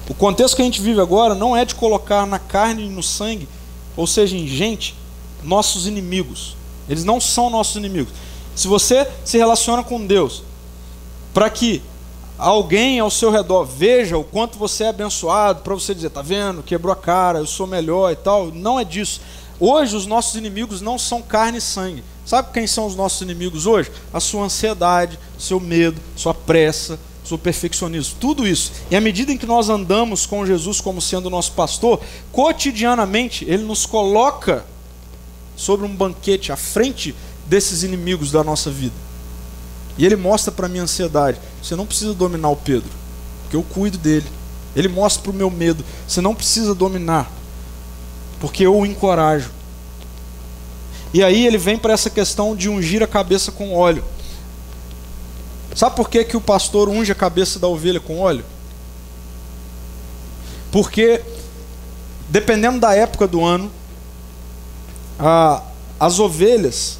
O contexto que a gente vive agora não é de colocar na carne e no sangue, ou seja, em gente, nossos inimigos. Eles não são nossos inimigos. Se você se relaciona com Deus para que alguém ao seu redor veja o quanto você é abençoado, para você dizer, tá vendo, quebrou a cara, eu sou melhor e tal, não é disso. Hoje os nossos inimigos não são carne e sangue. Sabe quem são os nossos inimigos hoje? A sua ansiedade, seu medo, sua pressa, seu perfeccionismo, tudo isso. E à medida em que nós andamos com Jesus como sendo nosso pastor, cotidianamente ele nos coloca sobre um banquete à frente desses inimigos da nossa vida. E ele mostra para minha ansiedade: você não precisa dominar o Pedro, porque eu cuido dele. Ele mostra para o meu medo: você não precisa dominar, porque eu o encorajo. E aí ele vem para essa questão de ungir a cabeça com óleo. Sabe por que, que o pastor unge a cabeça da ovelha com óleo? Porque, dependendo da época do ano, a, as ovelhas,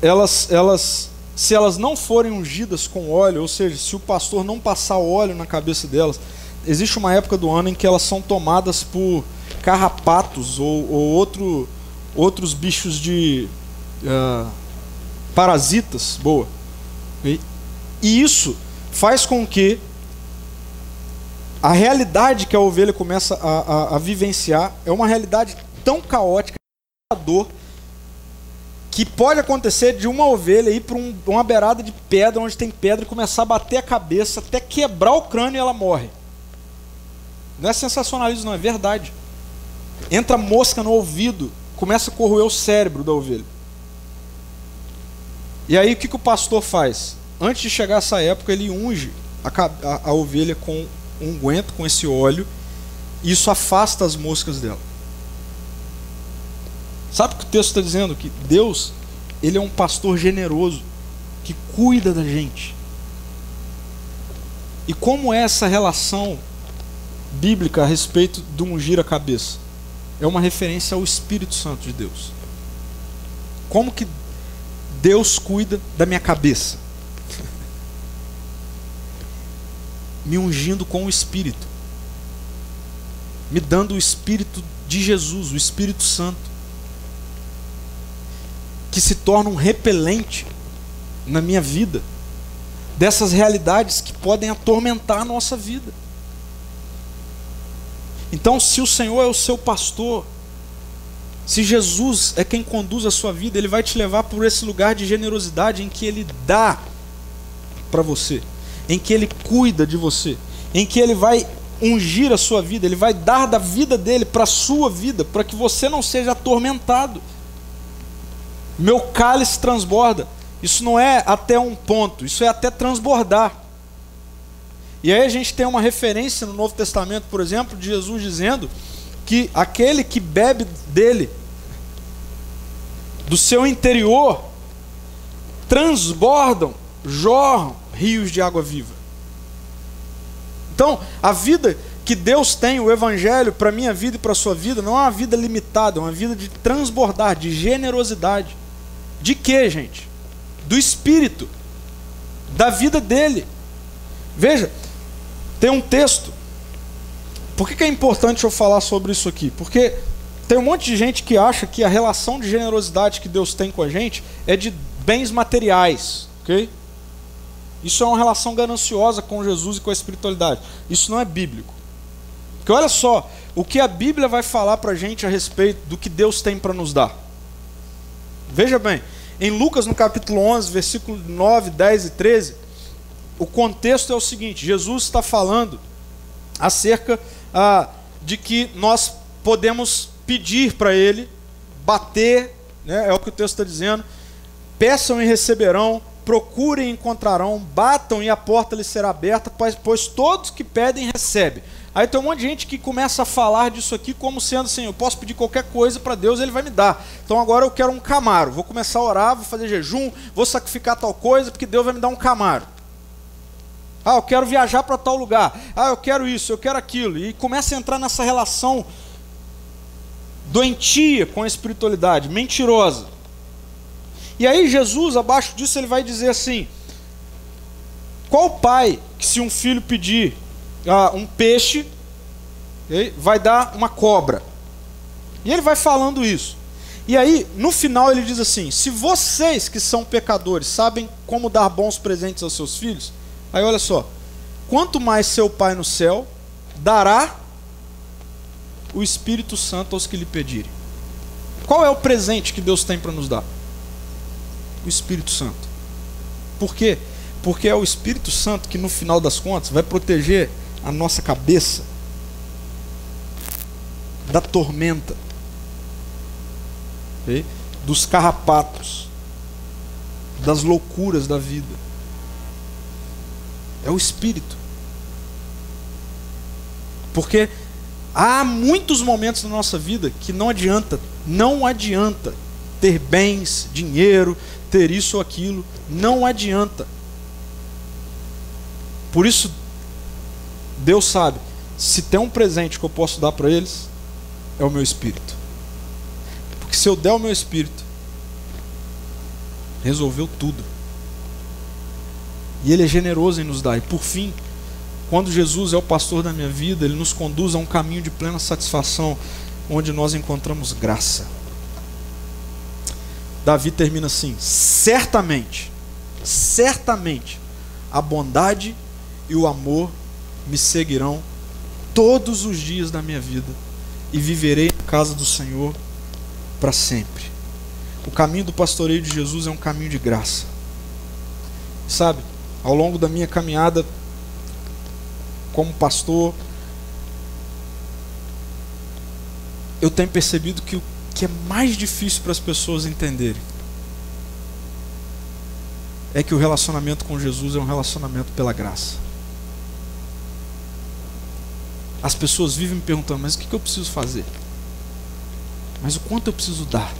elas, elas, se elas não forem ungidas com óleo, ou seja, se o pastor não passar óleo na cabeça delas, existe uma época do ano em que elas são tomadas por carrapatos ou, ou outro, outros bichos de uh, parasitas, boa. E isso faz com que a realidade que a ovelha começa a, a, a vivenciar é uma realidade tão caótica, dor, que pode acontecer de uma ovelha ir para um, uma beirada de pedra, onde tem pedra, e começar a bater a cabeça até quebrar o crânio e ela morre. Não é sensacionalismo, não, é verdade. Entra mosca no ouvido, começa a corroer o cérebro da ovelha. E aí o que, que o pastor faz? antes de chegar essa época, ele unge a, a, a ovelha com unguento, com esse óleo, e isso afasta as moscas dela. Sabe o que o texto está dizendo? Que Deus, ele é um pastor generoso, que cuida da gente. E como é essa relação bíblica a respeito do ungir a cabeça? É uma referência ao Espírito Santo de Deus. Como que Deus cuida da minha cabeça? *laughs* me ungindo com o Espírito, me dando o Espírito de Jesus, o Espírito Santo, que se torna um repelente na minha vida dessas realidades que podem atormentar a nossa vida. Então, se o Senhor é o seu pastor, se Jesus é quem conduz a sua vida, ele vai te levar por esse lugar de generosidade em que ele dá para você em que Ele cuida de você, em que Ele vai ungir a sua vida, Ele vai dar da vida dele para a sua vida, para que você não seja atormentado. Meu cálice transborda. Isso não é até um ponto, isso é até transbordar. E aí a gente tem uma referência no Novo Testamento, por exemplo, de Jesus dizendo que aquele que bebe dele, do seu interior, transbordam, jorram rios de água viva. Então, a vida que Deus tem, o Evangelho, para a minha vida e para a sua vida, não é uma vida limitada, é uma vida de transbordar, de generosidade. De quê, gente? Do Espírito, da vida dele. Veja, tem um texto. Por que, que é importante eu falar sobre isso aqui? Porque tem um monte de gente que acha que a relação de generosidade que Deus tem com a gente é de bens materiais, ok? Isso é uma relação gananciosa com Jesus e com a espiritualidade. Isso não é bíblico. Porque olha só, o que a Bíblia vai falar para a gente a respeito do que Deus tem para nos dar. Veja bem, Em Lucas, no capítulo 11, versículo 9, 10 e 13, o contexto é o seguinte: Jesus está falando acerca ah, de que nós podemos pedir para Ele, bater, né, é o que o texto está dizendo, peçam e receberão, procurem e encontrarão, batam e a porta lhes será aberta, pois, pois todos que pedem recebem. Aí tem um monte de gente que começa a falar disso aqui como sendo assim: eu posso pedir qualquer coisa para Deus, Ele vai me dar. Então agora eu quero um camaro, vou começar a orar, vou fazer jejum, vou sacrificar tal coisa, porque Deus vai me dar um camaro. Ah, eu quero viajar para tal lugar. Ah, eu quero isso, eu quero aquilo. E começa a entrar nessa relação doentia com a espiritualidade, mentirosa. E aí Jesus, abaixo disso, ele vai dizer assim: qual pai que se um filho pedir ah, um peixe, vai dar uma cobra? E ele vai falando isso. E aí, no final, ele diz assim: se vocês que são pecadores sabem como dar bons presentes aos seus filhos, Aí olha só. Quanto mais seu Pai no céu dará o Espírito Santo aos que lhe pedirem. Qual é o presente que Deus tem para nos dar? O Espírito Santo. Por quê? Porque é o Espírito Santo que no final das contas vai proteger a nossa cabeça da tormenta, okay? dos carrapatos, das loucuras da vida. É o Espírito. Porque há muitos momentos na nossa vida que não adianta, não adianta ter bens, dinheiro, ter isso ou aquilo, não adianta. Por isso, Deus sabe, se tem um presente que eu posso dar para eles, é o meu espírito. Porque se eu der o meu espírito, resolveu tudo. E Ele é generoso em nos dar. E por fim, quando Jesus é o pastor da minha vida, Ele nos conduz a um caminho de plena satisfação, onde nós encontramos graça. Davi termina assim: certamente, certamente, a bondade e o amor me seguirão todos os dias da minha vida, e viverei na casa do Senhor para sempre. O caminho do pastoreio de Jesus é um caminho de graça. Sabe? ao longo da minha caminhada como pastor, eu tenho percebido que o que é mais difícil para as pessoas entenderem é que o relacionamento com Jesus é um relacionamento pela graça. As pessoas vivem me perguntando, mas o que eu preciso fazer? Mas o quanto eu preciso dar?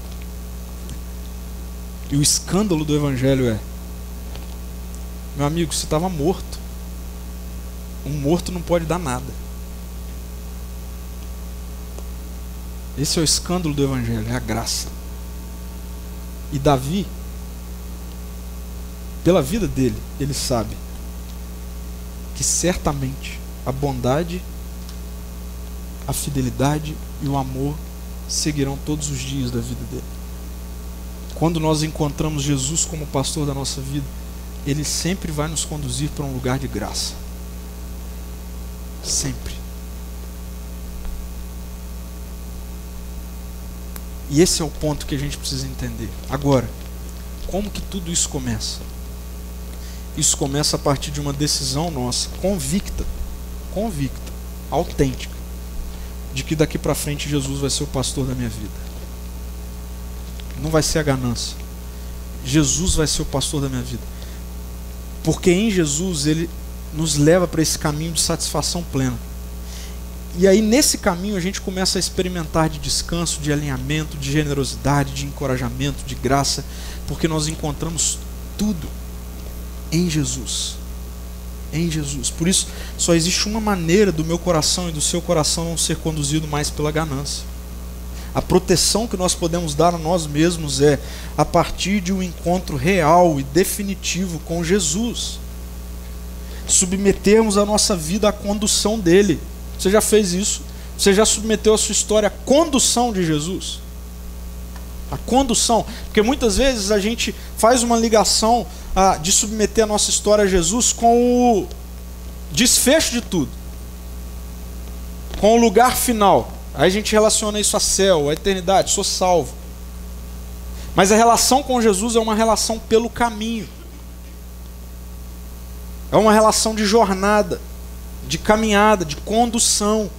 E o escândalo do Evangelho é: meu amigo, você estava morto. Um morto não pode dar nada. Esse é o escândalo do Evangelho, é a graça. E Davi, pela vida dele, ele sabe que certamente a bondade, a fidelidade e o amor seguirão todos os dias da vida dele. Quando nós encontramos Jesus como pastor da nossa vida, ele sempre vai nos conduzir para um lugar de graça. Sempre. E esse é o ponto que a gente precisa entender. Agora, como que tudo isso começa? Isso começa a partir de uma decisão nossa, convicta, convicta, autêntica, de que daqui para frente Jesus vai ser o pastor da minha vida. Não vai ser a ganância. Jesus vai ser o pastor da minha vida. Porque em Jesus ele nos leva para esse caminho de satisfação plena. E aí nesse caminho a gente começa a experimentar de descanso, de alinhamento, de generosidade, de encorajamento, de graça, porque nós encontramos tudo em Jesus. Em Jesus. Por isso, só existe uma maneira do meu coração e do seu coração não ser conduzido mais pela ganância. A proteção que nós podemos dar a nós mesmos é a partir de um encontro real e definitivo com Jesus. Submetermos a nossa vida à condução dele. Você já fez isso? Você já submeteu a sua história à condução de Jesus? A condução, porque muitas vezes a gente faz uma ligação ah, de submeter a nossa história a Jesus com o desfecho de tudo, com o lugar final. Aí a gente relaciona isso a céu, a eternidade, sou salvo. Mas a relação com Jesus é uma relação pelo caminho. É uma relação de jornada, de caminhada, de condução.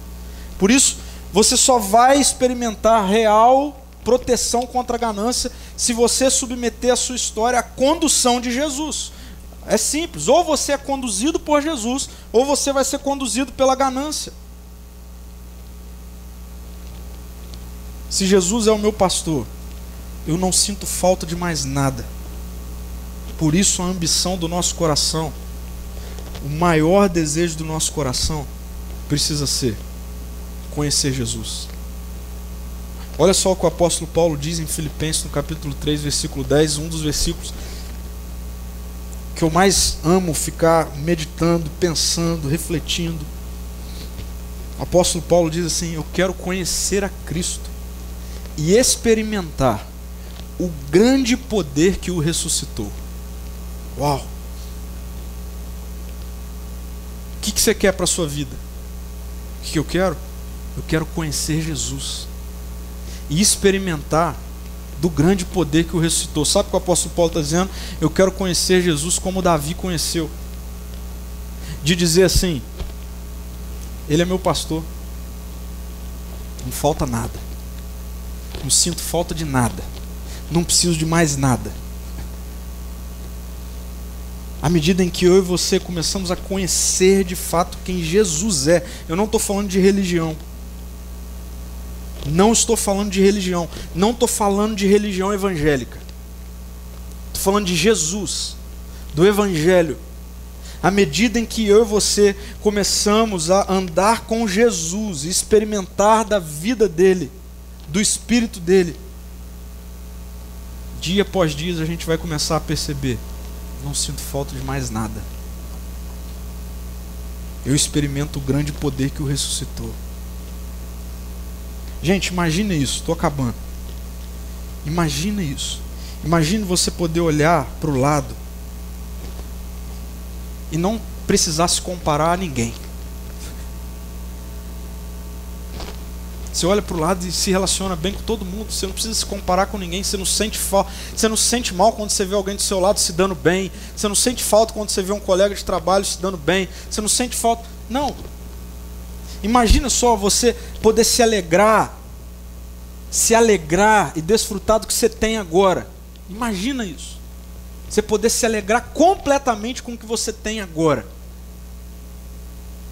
Por isso, você só vai experimentar real proteção contra a ganância se você submeter a sua história à condução de Jesus. É simples, ou você é conduzido por Jesus, ou você vai ser conduzido pela ganância. Se Jesus é o meu pastor, eu não sinto falta de mais nada. Por isso a ambição do nosso coração, o maior desejo do nosso coração precisa ser conhecer Jesus. Olha só o que o apóstolo Paulo diz em Filipenses no capítulo 3, versículo 10, um dos versículos que eu mais amo ficar meditando, pensando, refletindo. O apóstolo Paulo diz assim: Eu quero conhecer a Cristo e experimentar o grande poder que o ressuscitou. Uau! O que, que você quer para a sua vida? O que, que eu quero? Eu quero conhecer Jesus e experimentar do grande poder que o ressuscitou. Sabe o que o apóstolo Paulo está dizendo? Eu quero conhecer Jesus como Davi conheceu. De dizer assim: Ele é meu pastor, não falta nada, não sinto falta de nada, não preciso de mais nada. À medida em que eu e você começamos a conhecer de fato quem Jesus é, eu não estou falando de religião. Não estou falando de religião. Não estou falando de religião evangélica. Estou falando de Jesus, do Evangelho. À medida em que eu e você começamos a andar com Jesus, experimentar da vida dele, do Espírito dele, dia após dia a gente vai começar a perceber: não sinto falta de mais nada. Eu experimento o grande poder que o ressuscitou. Gente, imagina isso, estou acabando. Imagina isso. Imagine você poder olhar para o lado e não precisar se comparar a ninguém. Você olha para o lado e se relaciona bem com todo mundo. Você não precisa se comparar com ninguém. Você não sente falta. Você não sente mal quando você vê alguém do seu lado se dando bem. Você não sente falta quando você vê um colega de trabalho se dando bem. Você não sente falta. Não. Imagina só você poder se alegrar, se alegrar e desfrutar do que você tem agora. Imagina isso. Você poder se alegrar completamente com o que você tem agora.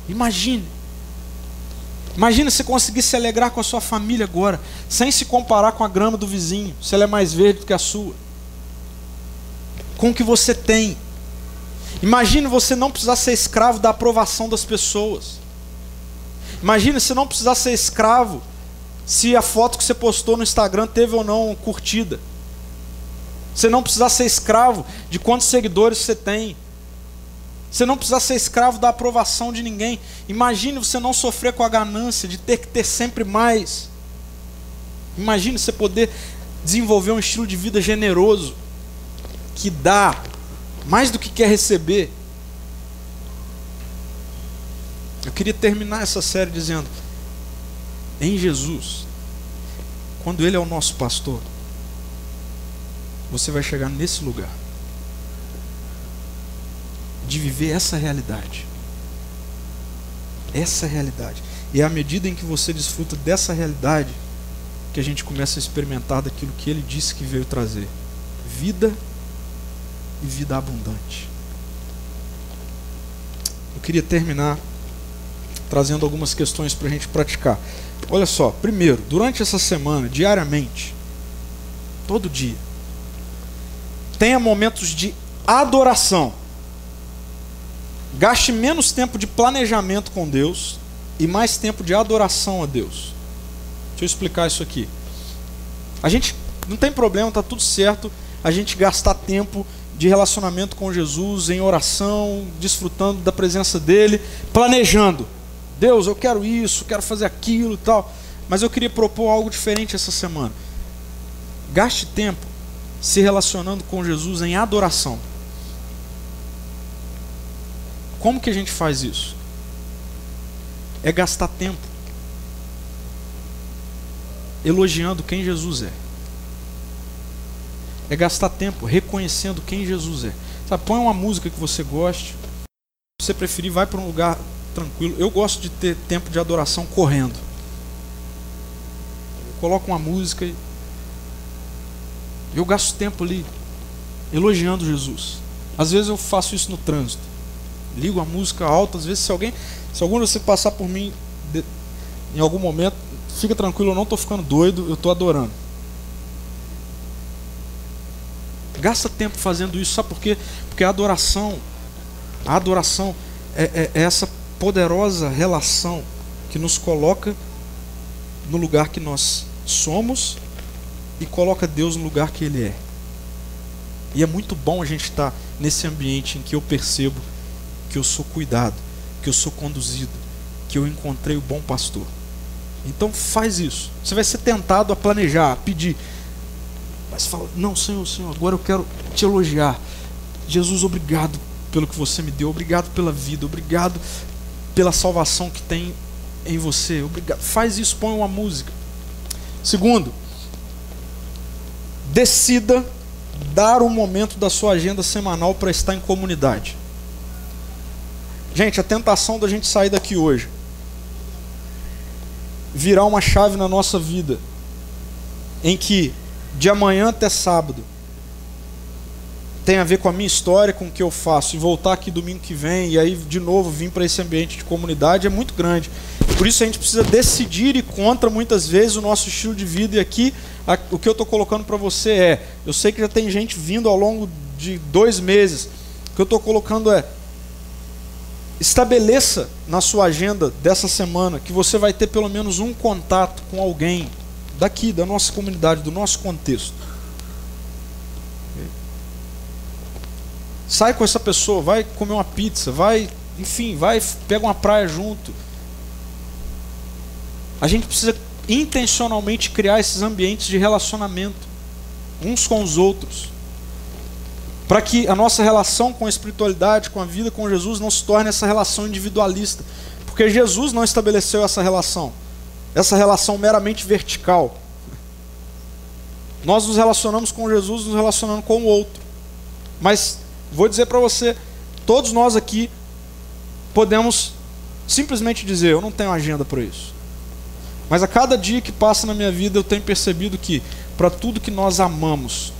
Imagine. Imagina você conseguir se alegrar com a sua família agora, sem se comparar com a grama do vizinho, se ela é mais verde do que a sua. Com o que você tem. Imagine você não precisar ser escravo da aprovação das pessoas. Imagina você não precisar ser escravo se a foto que você postou no Instagram teve ou não curtida. Você não precisar ser escravo de quantos seguidores você tem. Você não precisa ser escravo da aprovação de ninguém. Imagine você não sofrer com a ganância de ter que ter sempre mais. Imagine você poder desenvolver um estilo de vida generoso que dá mais do que quer receber. Eu queria terminar essa série dizendo: em Jesus, quando Ele é o nosso pastor, você vai chegar nesse lugar de viver essa realidade. Essa realidade. E é à medida em que você desfruta dessa realidade que a gente começa a experimentar daquilo que ele disse que veio trazer: vida e vida abundante. Eu queria terminar trazendo algumas questões para a gente praticar. Olha só, primeiro, durante essa semana, diariamente, todo dia, tenha momentos de adoração. Gaste menos tempo de planejamento com Deus e mais tempo de adoração a Deus. Deixa eu explicar isso aqui. A gente não tem problema, está tudo certo a gente gastar tempo de relacionamento com Jesus, em oração, desfrutando da presença dele, planejando. Deus, eu quero isso, quero fazer aquilo e tal. Mas eu queria propor algo diferente essa semana. Gaste tempo se relacionando com Jesus em adoração. Como que a gente faz isso? É gastar tempo elogiando quem Jesus é. é gastar tempo reconhecendo quem Jesus é. Sabe, põe uma música que você goste. Se você preferir, vai para um lugar tranquilo. Eu gosto de ter tempo de adoração correndo. Eu coloco uma música e eu gasto tempo ali elogiando Jesus. Às vezes eu faço isso no trânsito. Ligo a música alta, às vezes se alguém, se algum você passar por mim de, em algum momento, fica tranquilo, eu não estou ficando doido, eu estou adorando. Gasta tempo fazendo isso, sabe por quê? Porque a adoração, a adoração é, é, é essa poderosa relação que nos coloca no lugar que nós somos e coloca Deus no lugar que Ele é. E é muito bom a gente estar nesse ambiente em que eu percebo que eu sou cuidado, que eu sou conduzido, que eu encontrei o bom pastor. Então faz isso. Você vai ser tentado a planejar, a pedir. Mas fala, não, Senhor, Senhor, agora eu quero te elogiar. Jesus, obrigado pelo que você me deu, obrigado pela vida, obrigado pela salvação que tem em você. Obrigado. Faz isso, põe uma música. Segundo, decida dar um momento da sua agenda semanal para estar em comunidade. Gente, a tentação da gente sair daqui hoje, virar uma chave na nossa vida, em que de amanhã até sábado tem a ver com a minha história, com o que eu faço, e voltar aqui domingo que vem, e aí de novo vir para esse ambiente de comunidade é muito grande. Por isso a gente precisa decidir e contra muitas vezes o nosso estilo de vida. E aqui a, o que eu estou colocando para você é: eu sei que já tem gente vindo ao longo de dois meses. O que eu estou colocando é: estabeleça na sua agenda dessa semana que você vai ter pelo menos um contato com alguém daqui, da nossa comunidade, do nosso contexto. Sai com essa pessoa, vai comer uma pizza, vai, enfim, vai, pega uma praia junto. A gente precisa intencionalmente criar esses ambientes de relacionamento uns com os outros. Para que a nossa relação com a espiritualidade, com a vida com Jesus, não se torne essa relação individualista. Porque Jesus não estabeleceu essa relação, essa relação meramente vertical. Nós nos relacionamos com Jesus, nos relacionando com o outro. Mas Vou dizer para você, todos nós aqui podemos simplesmente dizer: eu não tenho agenda para isso. Mas a cada dia que passa na minha vida, eu tenho percebido que para tudo que nós amamos,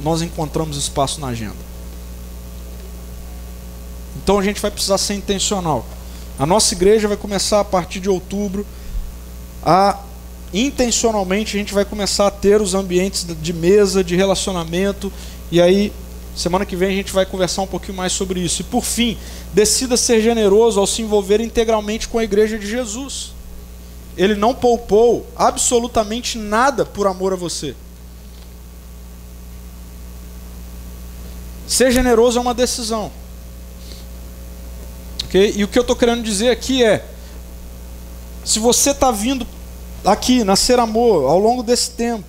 nós encontramos espaço na agenda. Então a gente vai precisar ser intencional. A nossa igreja vai começar a partir de outubro a intencionalmente a gente vai começar a ter os ambientes de mesa, de relacionamento, e aí Semana que vem a gente vai conversar um pouquinho mais sobre isso. E por fim, decida ser generoso ao se envolver integralmente com a igreja de Jesus. Ele não poupou absolutamente nada por amor a você. Ser generoso é uma decisão. Okay? E o que eu estou querendo dizer aqui é: se você está vindo aqui, nascer amor, ao longo desse tempo,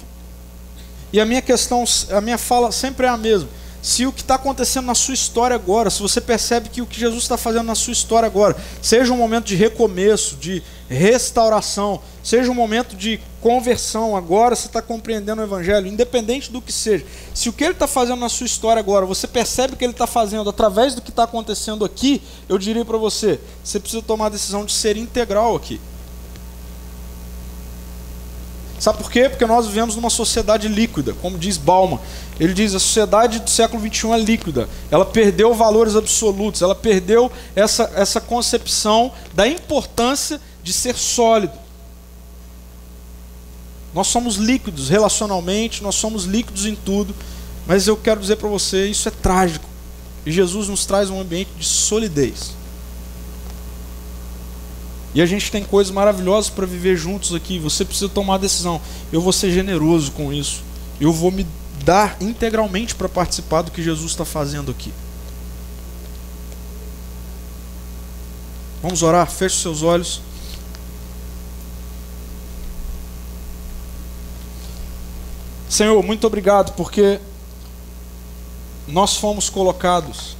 e a minha questão, a minha fala sempre é a mesma se o que está acontecendo na sua história agora, se você percebe que o que Jesus está fazendo na sua história agora, seja um momento de recomeço, de restauração, seja um momento de conversão, agora você está compreendendo o Evangelho, independente do que seja. Se o que ele está fazendo na sua história agora, você percebe que ele está fazendo através do que está acontecendo aqui, eu diria para você: você precisa tomar a decisão de ser integral aqui. Sabe por quê? Porque nós vivemos numa sociedade líquida, como diz Bauman. Ele diz a sociedade do século XXI é líquida. Ela perdeu valores absolutos, ela perdeu essa, essa concepção da importância de ser sólido. Nós somos líquidos relacionalmente, nós somos líquidos em tudo, mas eu quero dizer para você, isso é trágico. E Jesus nos traz um ambiente de solidez. E a gente tem coisas maravilhosas para viver juntos aqui. Você precisa tomar a decisão. Eu vou ser generoso com isso. Eu vou me dar integralmente para participar do que Jesus está fazendo aqui. Vamos orar? Feche seus olhos. Senhor, muito obrigado porque nós fomos colocados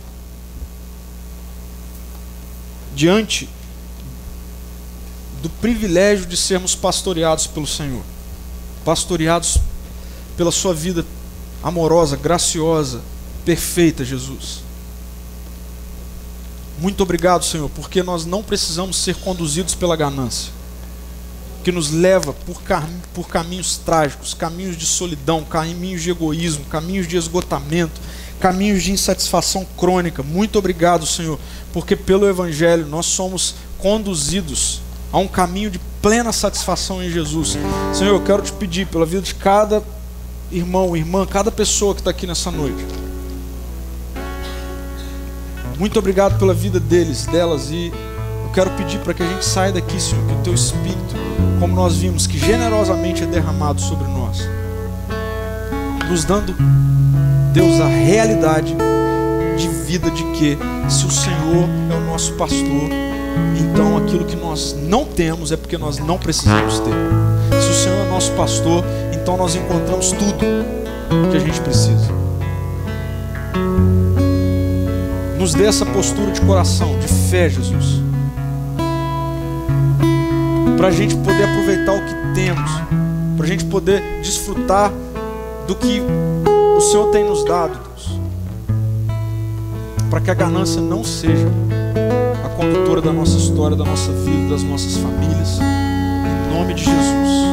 diante do privilégio de sermos pastoreados pelo Senhor, pastoreados pela Sua vida amorosa, graciosa, perfeita, Jesus. Muito obrigado, Senhor, porque nós não precisamos ser conduzidos pela ganância, que nos leva por, cam por caminhos trágicos, caminhos de solidão, caminhos de egoísmo, caminhos de esgotamento, caminhos de insatisfação crônica. Muito obrigado, Senhor, porque pelo Evangelho nós somos conduzidos a um caminho de plena satisfação em Jesus. Senhor, eu quero te pedir pela vida de cada irmão, irmã, cada pessoa que está aqui nessa noite. Muito obrigado pela vida deles, delas e eu quero pedir para que a gente saia daqui, Senhor, que o teu Espírito, como nós vimos, que generosamente é derramado sobre nós, nos dando, Deus, a realidade de vida de que se o Senhor é o nosso pastor, então aquilo que nós não temos é porque nós não precisamos ter. Se o Senhor é nosso pastor, então nós encontramos tudo que a gente precisa. Nos dê essa postura de coração, de fé, Jesus. Para a gente poder aproveitar o que temos, para a gente poder desfrutar do que o Senhor tem nos dado, Deus. Para que a ganância não seja condutora da nossa história, da nossa vida, das nossas famílias. Em nome de Jesus.